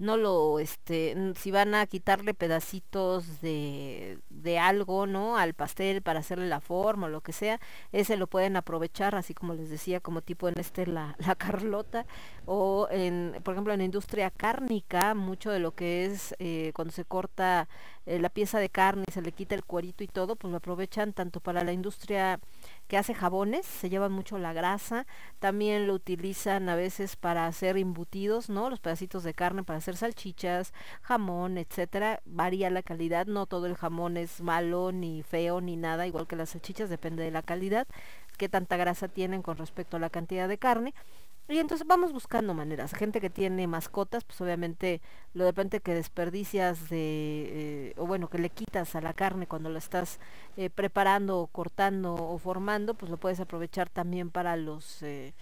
no lo este si van a quitarle pedacitos de, de algo no al pastel para hacerle la forma o lo que sea ese lo pueden aprovechar así como les decía como tipo en este la, la carlota o en por ejemplo en la industria cárnica mucho de lo que es eh, cuando se corta eh, la pieza de carne se le quita el cuerito y todo pues lo aprovechan tanto para la industria que hace jabones, se llevan mucho la grasa, también lo utilizan a veces para hacer embutidos, ¿no? Los pedacitos de carne para hacer salchichas, jamón, etcétera. Varía la calidad, no todo el jamón es malo ni feo ni nada, igual que las salchichas, depende de la calidad, qué tanta grasa tienen con respecto a la cantidad de carne. Y entonces vamos buscando maneras. Gente que tiene mascotas, pues obviamente lo depende que desperdicias de, eh, o bueno, que le quitas a la carne cuando la estás eh, preparando o cortando o formando, pues lo puedes aprovechar también para los, eh,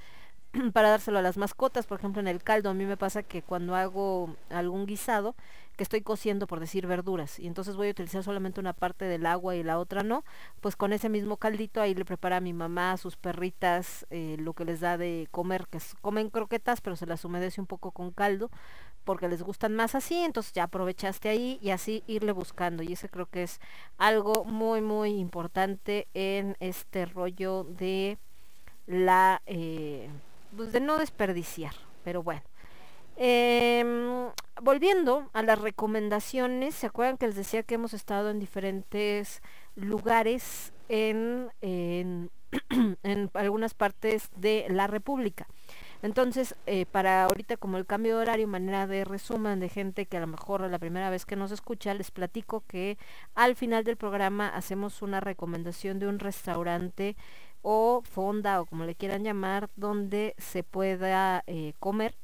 para dárselo a las mascotas. Por ejemplo, en el caldo a mí me pasa que cuando hago algún guisado, que estoy cociendo por decir verduras y entonces voy a utilizar solamente una parte del agua y la otra no, pues con ese mismo caldito ahí le prepara mi mamá a sus perritas eh, lo que les da de comer, que comen croquetas pero se las humedece un poco con caldo porque les gustan más así, entonces ya aprovechaste ahí y así irle buscando y ese creo que es algo muy muy importante en este rollo de la eh, pues de no desperdiciar, pero bueno. Em, volviendo a las recomendaciones, ¿se acuerdan que les decía que hemos estado en diferentes lugares en, en, algunas partes de la República? Entonces, eh, para ahorita como el cambio de horario, manera de resumen de gente que a lo mejor la primera vez que nos escucha, les platico que al final del programa hacemos una recomendación de un restaurante o fonda o como le quieran llamar, donde se pueda eh, comer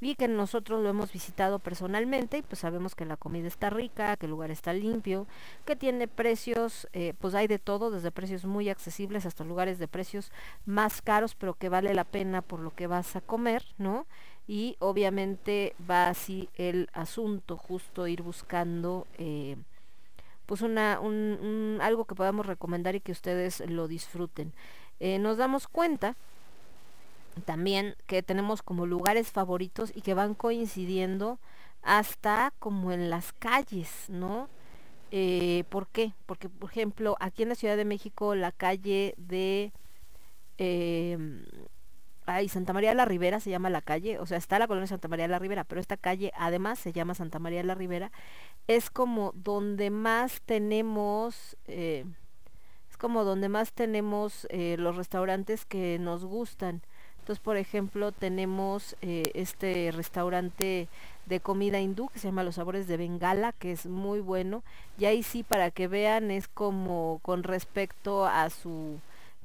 y que nosotros lo hemos visitado personalmente y pues sabemos que la comida está rica, que el lugar está limpio, que tiene precios, eh, pues hay de todo, desde precios muy accesibles hasta lugares de precios más caros, pero que vale la pena por lo que vas a comer, ¿no? Y obviamente va así el asunto, justo ir buscando eh, pues una, un, algo que podamos recomendar y que ustedes lo disfruten. Eh, nos damos cuenta también que tenemos como lugares favoritos y que van coincidiendo hasta como en las calles, ¿no? Eh, ¿Por qué? Porque, por ejemplo, aquí en la Ciudad de México, la calle de... em, ay, Santa María de la Ribera se llama la calle, o sea, está la colonia Santa María de la Ribera, pero esta calle además se llama Santa María de la Ribera, es como donde más tenemos... eh, es como donde más tenemos eh, los restaurantes que nos gustan. Entonces, por ejemplo, tenemos eh, este restaurante de comida hindú que se llama Los Sabores de Bengala, que es muy bueno. Y ahí sí, para que vean, es como con respecto a su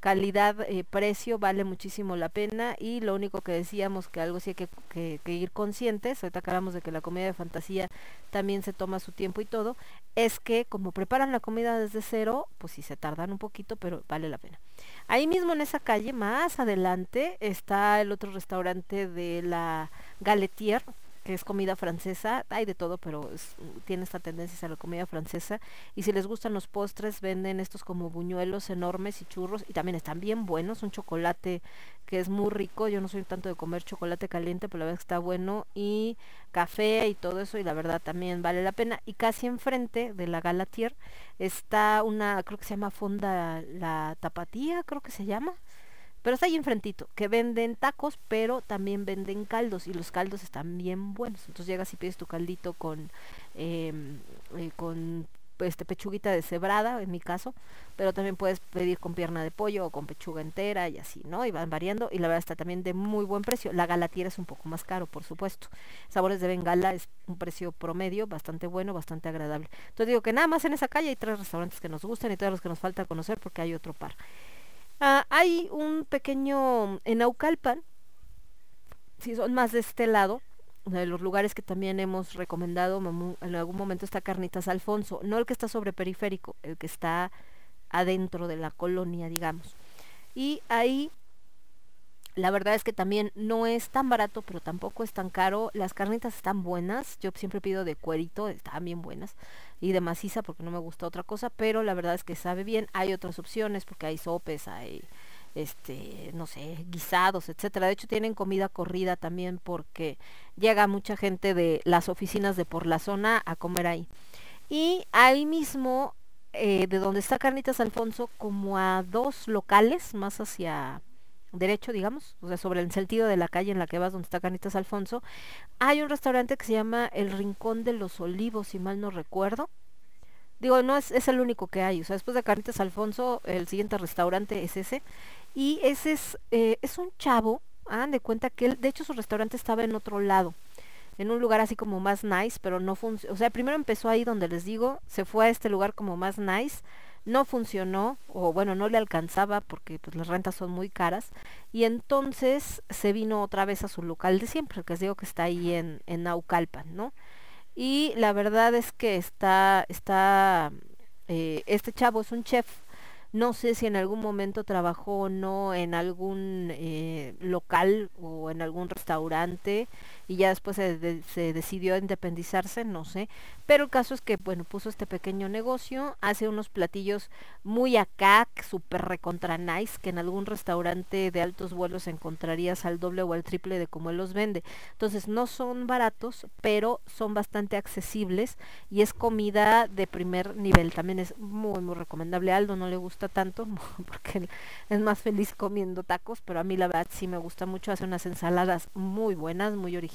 calidad, eh, precio, vale muchísimo la pena. Y lo único que decíamos que algo sí hay que, que- ir conscientes, ahorita que hablamos de que la comida de fantasía también se toma su tiempo y todo, es que como preparan la comida desde cero, pues sí se tardan un poquito, pero vale la pena. Ahí mismo en esa calle, más adelante, está el otro restaurante de la Galetier, que es comida francesa, hay de todo, pero tiene esta tendencia hacia la comida francesa. Y si les gustan los postres, venden estos como buñuelos enormes y churros, y también están bien buenos, un chocolate que es muy rico, yo no soy tanto de comer chocolate caliente, pero la verdad está bueno, y café y todo eso, y la verdad también vale la pena. Y casi enfrente de la Galatier está una, creo que se llama Fonda La Tapatía, creo que se llama, pero está ahí enfrentito, que venden tacos, pero también venden caldos y los caldos están bien buenos. Entonces llegas y pides tu caldito con, em, eh, con este pechuguita de cebrada, en mi caso, pero también puedes pedir con pierna de pollo o con pechuga entera y así, ¿no? Y van variando y la verdad está también de muy buen precio. La galatiera es un poco más caro, por supuesto. Sabores de Bengala es un precio promedio, bastante bueno, bastante agradable. Entonces digo que nada más en esa calle hay tres restaurantes que nos gustan y todos los que nos falta conocer porque hay otro par. Ah, hay un pequeño en Naucalpan, si son más de este lado, de los lugares que también hemos recomendado en algún momento está Carnitas Alfonso, no el que está sobre periférico, el que está adentro de la colonia, digamos. Y ahí la verdad es que también no es tan barato, pero tampoco es tan caro. Las carnitas están buenas. Yo siempre pido de cuerito, están bien buenas. Y de maciza porque no me gusta otra cosa, pero la verdad es que sabe bien. Hay otras opciones porque hay sopes, hay este, no sé, guisados, etcétera. De hecho tienen comida corrida también porque llega mucha gente de las oficinas de por la zona a comer ahí. Y ahí mismo, eh, de donde está Carnitas Alfonso, como a dos locales, más hacia derecho, digamos, o sea, sobre el sentido de la calle en la que vas, donde está Carnitas Alfonso, hay un restaurante que se llama El Rincón de los Olivos, si mal no recuerdo. Digo, no es, es el único que hay, o sea, después de Carnitas Alfonso, el siguiente restaurante es ese. Y ese es, eh, es un chavo, hagan de cuenta que él, de hecho su restaurante estaba en otro lado, en un lugar así como más nice, pero no funcionó, o sea, primero empezó ahí donde les digo, se fue a este lugar como más nice, no funcionó, o bueno, no le alcanzaba porque pues las rentas son muy caras, y entonces se vino otra vez a su local de siempre, que les digo que está ahí en, en Naucalpan, ¿no? Y la verdad es que está, está, eh, este chavo es un chef, no sé si en algún momento trabajó o no en algún eh, local o en algún restaurante y ya después se, se decidió independizarse, no sé. Pero el caso es que, bueno, puso este pequeño negocio, hace unos platillos muy acá, súper recontra nice, que en algún restaurante de altos vuelos encontrarías al doble o al triple de como él los vende. Entonces no son baratos, pero son bastante accesibles y es comida de primer nivel. También es muy, muy recomendable. A Aldo no le gusta tanto porque es más feliz comiendo tacos, pero a mí la verdad sí me gusta mucho. Hace unas ensaladas muy buenas, muy originales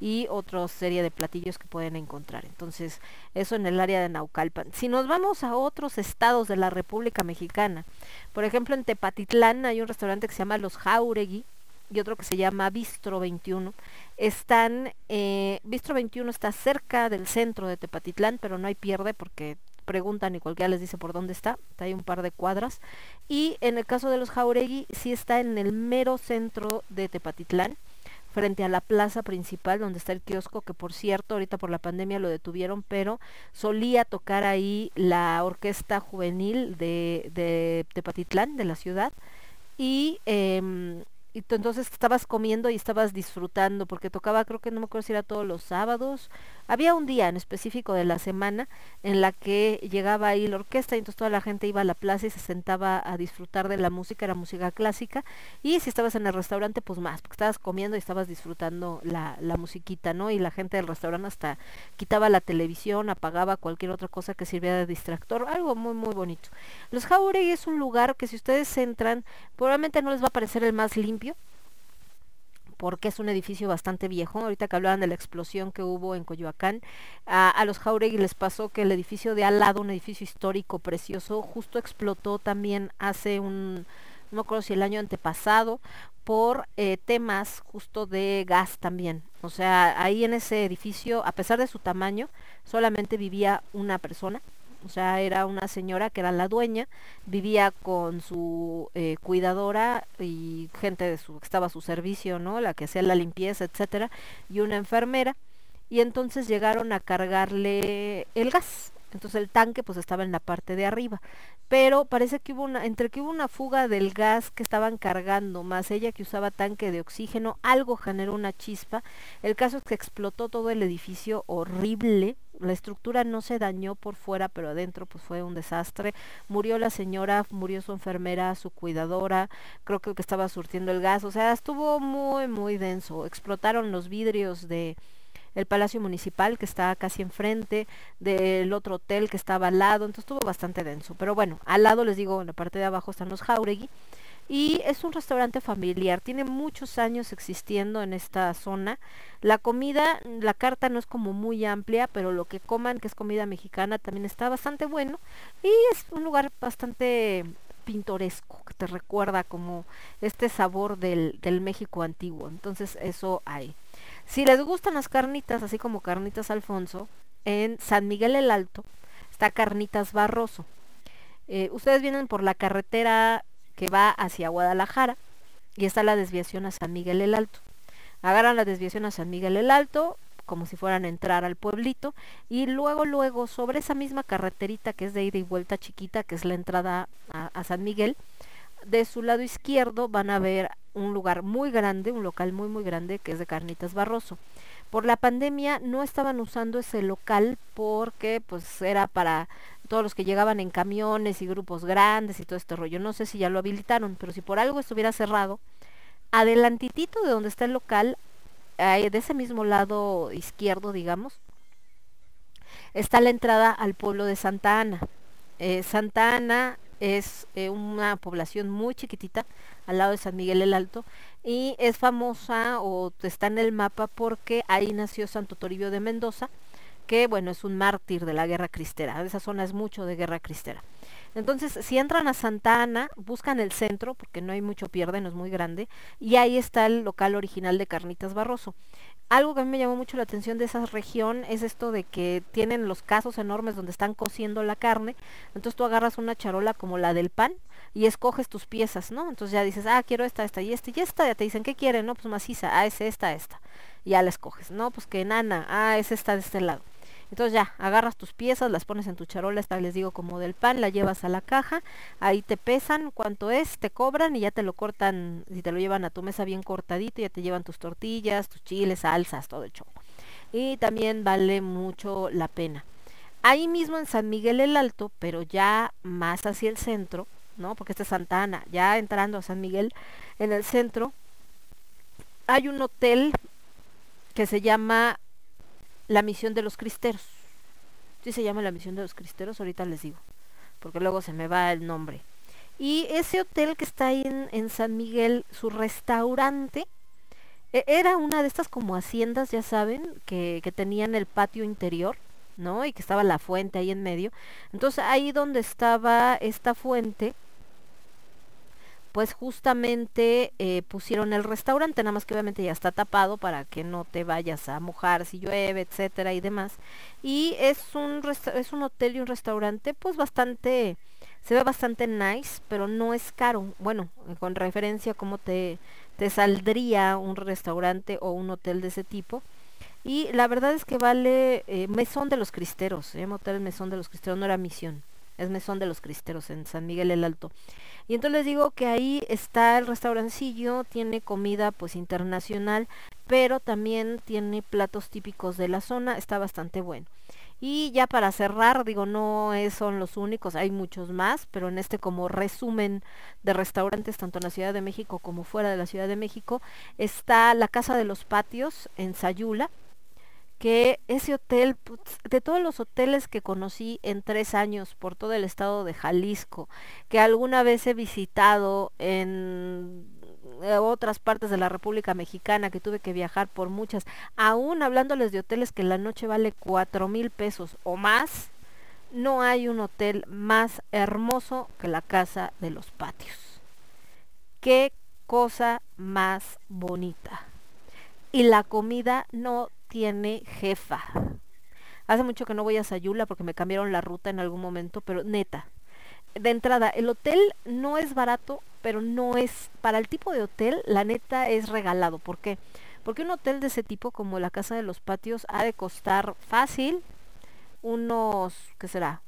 y otra serie de platillos que pueden encontrar. Entonces, eso en el área de Naucalpan. Si nos vamos a otros estados de la República Mexicana, por ejemplo en Tepatitlán hay un restaurante que se llama Los Jauregui y otro que se llama Bistro 21. Están, eh, Bistro 21 está cerca del centro de Tepatitlán, pero no hay pierde porque preguntan y cualquiera les dice por dónde está, ahí un par de cuadras. Y en el caso de los Jauregui, sí está en el mero centro de Tepatitlán frente a la plaza principal donde está el kiosco, que por cierto ahorita por la pandemia lo detuvieron, pero solía tocar ahí la orquesta juvenil de, de Tepatitlán, de la ciudad, y, em, y tú entonces estabas comiendo y estabas disfrutando, porque tocaba, creo que no me acuerdo si era todos los sábados, había un día en específico de la semana en la que llegaba ahí la orquesta y entonces toda la gente iba a la plaza y se sentaba a disfrutar de la música, era música clásica, y si estabas en el restaurante, pues más, porque estabas comiendo y estabas disfrutando la, la musiquita, ¿no? Y la gente del restaurante hasta quitaba la televisión, apagaba cualquier otra cosa que sirviera de distractor, algo muy, muy bonito. Los Jauregui es un lugar que si ustedes entran, probablemente no les va a parecer el más limpio, porque es un edificio bastante viejo. Ahorita que hablaban de la explosión que hubo en Coyoacán, a, los Jauregui les pasó que el edificio de al lado, un edificio histórico precioso, justo explotó también hace un, no me acuerdo si el año antepasado, por eh, temas justo de gas también. O sea, ahí en ese edificio, a pesar de su tamaño, solamente vivía una persona. O sea, era una señora que era la dueña, vivía con su eh, cuidadora y gente de su, que estaba a su servicio, ¿no? La que hacía la limpieza, etcétera, y una enfermera. Y entonces llegaron a cargarle el gas. Entonces el tanque pues estaba en la parte de arriba. Pero parece que hubo una, entre que hubo una fuga del gas que estaban cargando, más ella que usaba tanque de oxígeno, algo generó una chispa. El caso es que explotó todo el edificio horrible. La estructura no se dañó por fuera, pero adentro pues fue un desastre. Murió la señora, murió su enfermera, su cuidadora, creo que que estaba surtiendo el gas. O sea, estuvo muy, muy denso. Explotaron los vidrios de el Palacio Municipal que está casi enfrente, del otro hotel que estaba al lado, entonces estuvo bastante denso. Pero bueno, al lado les digo, en la parte de abajo están los Jauregui y es un restaurante familiar, tiene muchos años existiendo en esta zona. La comida, la carta no es como muy amplia, pero lo que coman, que es comida mexicana, también está bastante bueno y es un lugar bastante pintoresco, que te recuerda como este sabor del, del México antiguo. Entonces eso hay. Si les gustan las carnitas, así como Carnitas Alfonso, en San Miguel el Alto está Carnitas Barroso. Eh, ustedes vienen por la carretera que va hacia Guadalajara y está la desviación a San Miguel el Alto. Agarran la desviación a San Miguel el Alto como si fueran a entrar al pueblito y luego luego sobre esa misma carreterita que es de ida y vuelta chiquita que es la entrada a, a San Miguel de su lado izquierdo van a ver un lugar muy grande, un local muy muy grande que es de Carnitas Barroso. Por la pandemia no estaban usando ese local porque pues era para todos los que llegaban en camiones y grupos grandes y todo este rollo. No sé si ya lo habilitaron, pero si por algo estuviera cerrado, adelantitito de donde está el local, de ese mismo lado izquierdo, digamos, está la entrada al pueblo de Santa Ana. Eh, Santa Ana es eh, una población muy chiquitita al lado de San Miguel el Alto y es famosa o está en el mapa porque ahí nació Santo Toribio de Mendoza, que bueno, es un mártir de la guerra cristera. Esa zona es mucho de guerra cristera. Entonces, si entran a Santa Ana, buscan el centro, porque no hay mucho pierde, no es muy grande, y ahí está el local original de Carnitas Barroso. Algo que a mí me llamó mucho la atención de esa región es esto de que tienen los casos enormes donde están cociendo la carne, entonces tú agarras una charola como la del pan y escoges tus piezas, ¿no? Entonces ya dices, ah, quiero esta, esta y esta y esta, ya te dicen, ¿qué quieren? No, pues maciza, ah, es esta, esta, y ya la escoges, no, pues que enana, ah, es esta de este lado. Entonces ya, agarras tus piezas, las pones en tu charola, esta les digo como del pan, la llevas a la caja, ahí te pesan cuánto es, te cobran y ya te lo cortan, si te lo llevan a tu mesa bien cortadito, ya te llevan tus tortillas, tus chiles, salsas, todo el show. Y también vale mucho la pena. Ahí mismo en San Miguel el Alto, pero ya más hacia el centro, ¿no? Porque esta es Santa Ana, ya entrando a San Miguel, en el centro, hay un hotel que se llama la misión de los cristeros. Sí se llama la misión de los cristeros, ahorita les digo, porque luego se me va el nombre. Y ese hotel que está ahí en, en San Miguel, su restaurante, e- era una de estas como haciendas, ya saben, que, que tenían el patio interior, ¿no? Y que estaba la fuente ahí en medio. Entonces ahí donde estaba esta fuente, pues justamente eh, pusieron el restaurante, nada más que obviamente ya está tapado para que no te vayas a mojar si llueve, etcétera y demás. Y es un es un hotel y un restaurante pues bastante se ve bastante nice, pero no es caro. Bueno, con referencia a cómo te te saldría un restaurante o un hotel de ese tipo. Y la verdad es que vale eh, Mesón de los Cristeros, Hotel Mesón de los Cristeros, no era Misión, es Mesón de los Cristeros en San Miguel el Alto. Y entonces les digo que ahí está el restaurancillo, tiene comida pues internacional, pero también tiene platos típicos de la zona, está bastante bueno. Y ya para cerrar, digo, no son los únicos, hay muchos más, pero en este como resumen de restaurantes, tanto en la Ciudad de México como fuera de la Ciudad de México, está la Casa de los Patios en Sayula, que ese hotel, de todos los hoteles que conocí en tres años por todo el estado de Jalisco, que alguna vez he visitado en eh, otras partes de la República Mexicana, que tuve que viajar por muchas, aún hablándoles de hoteles que la noche vale cuatro mil pesos o más, no hay un hotel más hermoso que la Casa de los Patios. Qué cosa más bonita. Y la comida no tiene jefa. Hace mucho que no voy a Sayula porque me cambiaron la ruta en algún momento, pero neta. De entrada, el hotel no es barato, pero no es, para el tipo de hotel, la neta es regalado. ¿Por qué? Porque un hotel de ese tipo, como la Casa de los Patios, ha de costar fácil unos, ¿qué será?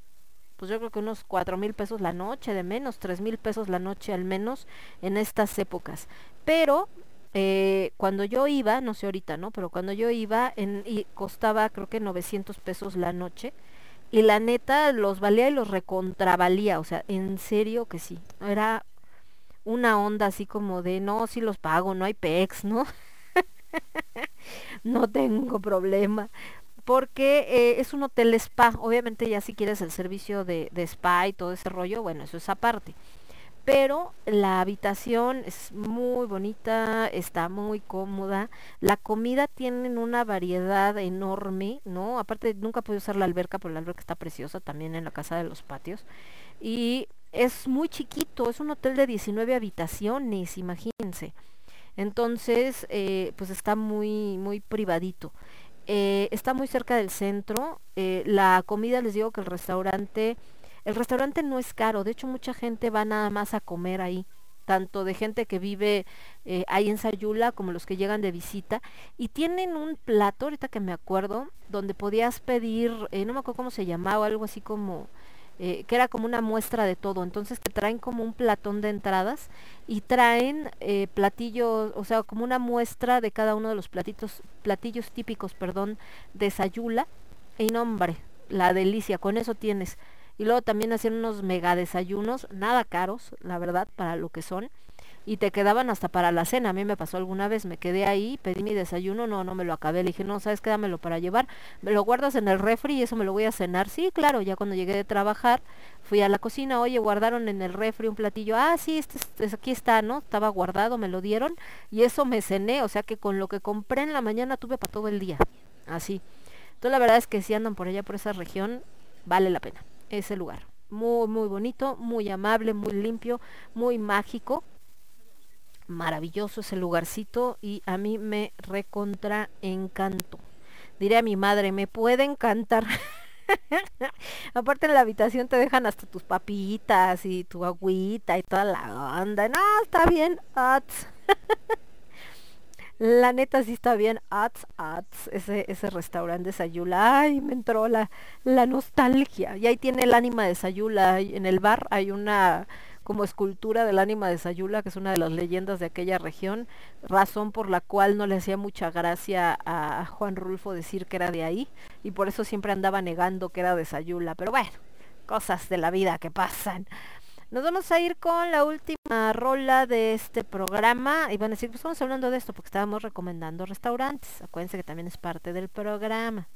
Pues yo creo que unos cuatro mil pesos la noche, de menos, tres mil pesos la noche al menos en estas épocas. Pero eh, cuando yo iba, no sé ahorita, ¿no? Pero cuando yo iba, en, y costaba creo que 900 pesos la noche. Y la neta los valía y los recontravalía, o sea, en serio que sí. Era una onda así como de, no, si los pago, no hay PEX, ¿no? no tengo problema. Porque eh, es un hotel spa. Obviamente ya si quieres el servicio de, de spa y todo ese rollo, bueno, eso es aparte. Pero la habitación es muy bonita, está muy cómoda. La comida tienen una variedad enorme, ¿no? Aparte, nunca pude usar la alberca, pero la alberca está preciosa también en la casa de los patios. Y es muy chiquito, es un hotel de 19 habitaciones, imagínense. Entonces, eh, pues está muy, muy privadito. Eh, está muy cerca del centro. eh, la comida, les digo que el restaurante, el restaurante no es caro. De hecho, mucha gente va nada más a comer ahí. Tanto de gente que vive eh, ahí en Sayula como los que llegan de visita. Y tienen un plato, ahorita que me acuerdo, donde podías pedir, eh, no me acuerdo cómo se llamaba, algo así como eh, que era como una muestra de todo. Entonces te traen como un platón de entradas y traen platillos, o sea, como una muestra de cada uno de los platitos, platillos típicos, perdón, de Sayula. Y no, hombre, la delicia, con eso tienes. Y luego también hacían unos mega desayunos, nada caros, la verdad, para lo que son. Y te quedaban hasta para la cena. A mí me pasó alguna vez, me quedé ahí, pedí mi desayuno, no, no me lo acabé. Le dije, no, sabes, quédamelo para llevar. Me lo guardas en el refri y eso me lo voy a cenar. Sí, claro, ya cuando llegué de trabajar, fui a la cocina, oye, guardaron en el refri un platillo. Ah, sí, este, es- es- aquí está, ¿no? Estaba guardado, me lo dieron. Y eso me cené, o sea que con lo que compré en la mañana tuve para todo el día. Así. Entonces la verdad es que si andan por allá, por esa región, vale la pena ese lugar. Muy, muy bonito, muy amable, muy limpio, muy mágico. Maravilloso ese lugarcito y a mí me recontra encantó. Diré a mi madre, me puede encantar. Aparte en la habitación te dejan hasta tus papitas y tu agüita y toda la onda. No, está bien. La neta sí está bien, ats, ats, ese, ese restaurante de Sayula. Ay, me entró la, la nostalgia. Y ahí tiene el ánima de Sayula. En el bar hay una como escultura del ánima de Sayula, que es una de las leyendas de aquella región, razón por la cual no le hacía mucha gracia a Juan Rulfo decir que era de ahí, y por eso siempre andaba negando que era de Sayula. Pero bueno, cosas de la vida que pasan. Nos vamos a ir con la última rola de este programa. Y van a decir, pues estamos hablando de esto porque estábamos recomendando restaurantes. Acuérdense que también es parte del programa.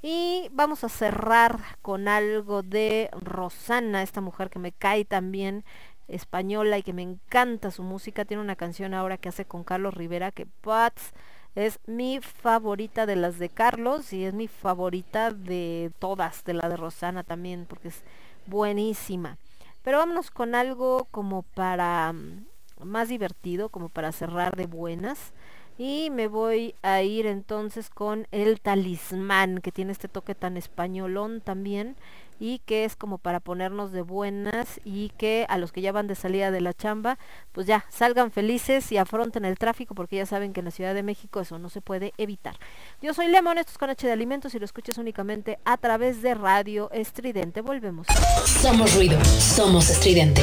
Y vamos a cerrar con algo de Rosana, esta mujer que me cae también española y que me encanta su música. Tiene una canción ahora que hace con Carlos Rivera que Pats es mi favorita de las de Carlos y es mi favorita de todas, de la de Rosana también, porque es buenísima. Pero vámonos con algo como para mm, más divertido, como para cerrar de buenas. Y me voy a ir entonces con el talismán, que tiene este toque tan españolón también, y que es como para ponernos de buenas y que a los que ya van de salida de la chamba, pues ya salgan felices y afronten el tráfico, porque ya saben que en la Ciudad de México eso no se puede evitar. Yo soy Lemon, esto es con H de Alimentos y lo escuchas únicamente a través de Radio Estridente. Volvemos. Somos ruido, somos estridente.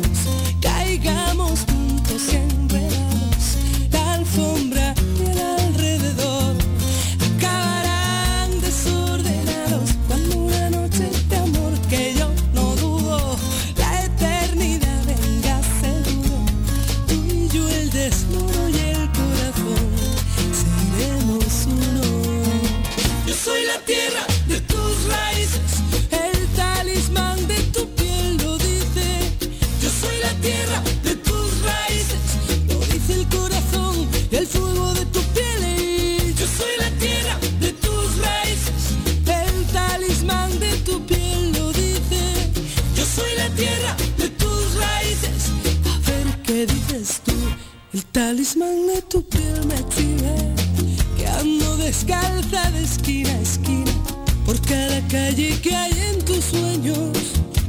tierra de tus raíces. A ver qué dices tú. El talismán de tu piel me exhibe que ando descalza de esquina a esquina por cada calle que hay en tus sueños.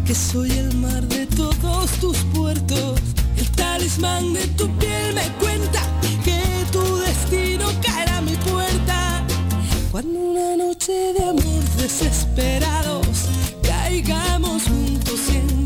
Que soy el mar de todos tus puertos. El talismán de tu piel me cuenta que tu destino caerá a mi puerta. Cuando una noche de amor desesperados caigamos juntos en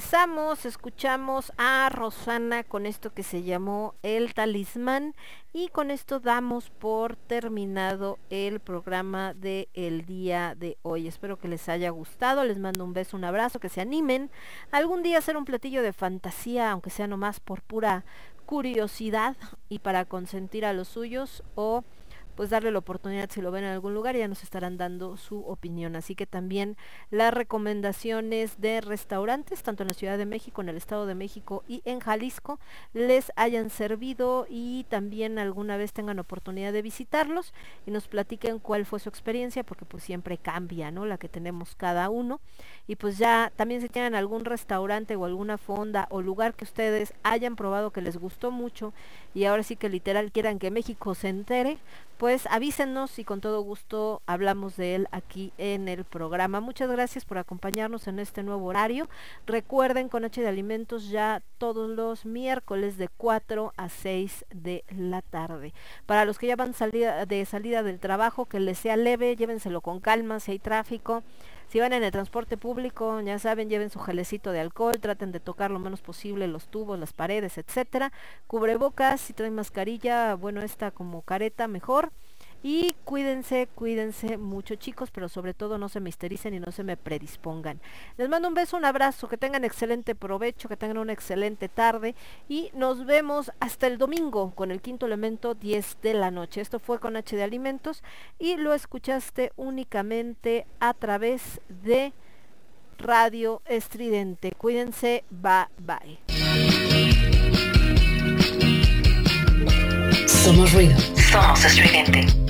regresamos, escuchamos a Rosana con esto que se llamó El Talismán y con esto damos por terminado el programa de el día de hoy. Espero que les haya gustado, les mando un beso, un abrazo, que se animen algún día hacer un platillo de fantasía, aunque sea nomás por pura curiosidad y para consentir a los suyos o pues darle la oportunidad si lo ven en algún lugar ya nos estarán dando su opinión. Así que también las recomendaciones de restaurantes, tanto en la Ciudad de México, en el Estado de México y en Jalisco, les hayan servido y también alguna vez tengan oportunidad de visitarlos y nos platiquen cuál fue su experiencia, porque pues siempre cambia, ¿no? La que tenemos cada uno. Y pues ya también si tienen algún restaurante o alguna fonda o lugar que ustedes hayan probado que les gustó mucho y ahora sí que literal quieran que México se entere, pues avísenos y con todo gusto hablamos de él aquí en el programa. Muchas gracias por acompañarnos en este nuevo horario. Recuerden con H de Alimentos ya todos los miércoles de 4 a 6 de la tarde. Para los que ya van salida, de salida del trabajo, que les sea leve, llévenselo con calma si hay tráfico. Si van en el transporte público, ya saben, lleven su gelecito de alcohol, traten de tocar lo menos posible los tubos, las paredes, etcétera. Cubrebocas, si traen mascarilla, bueno, esta como careta mejor. Y cuídense, cuídense mucho chicos, pero sobre todo no se me histericen y no se me predispongan. Les mando un beso, un abrazo, que tengan excelente provecho, que tengan una excelente tarde y nos vemos hasta el domingo con el quinto elemento 10 de la noche. Esto fue con H de Alimentos y lo escuchaste únicamente a través de Radio Estridente. Cuídense, bye bye. Somos ruido. Somos estridente.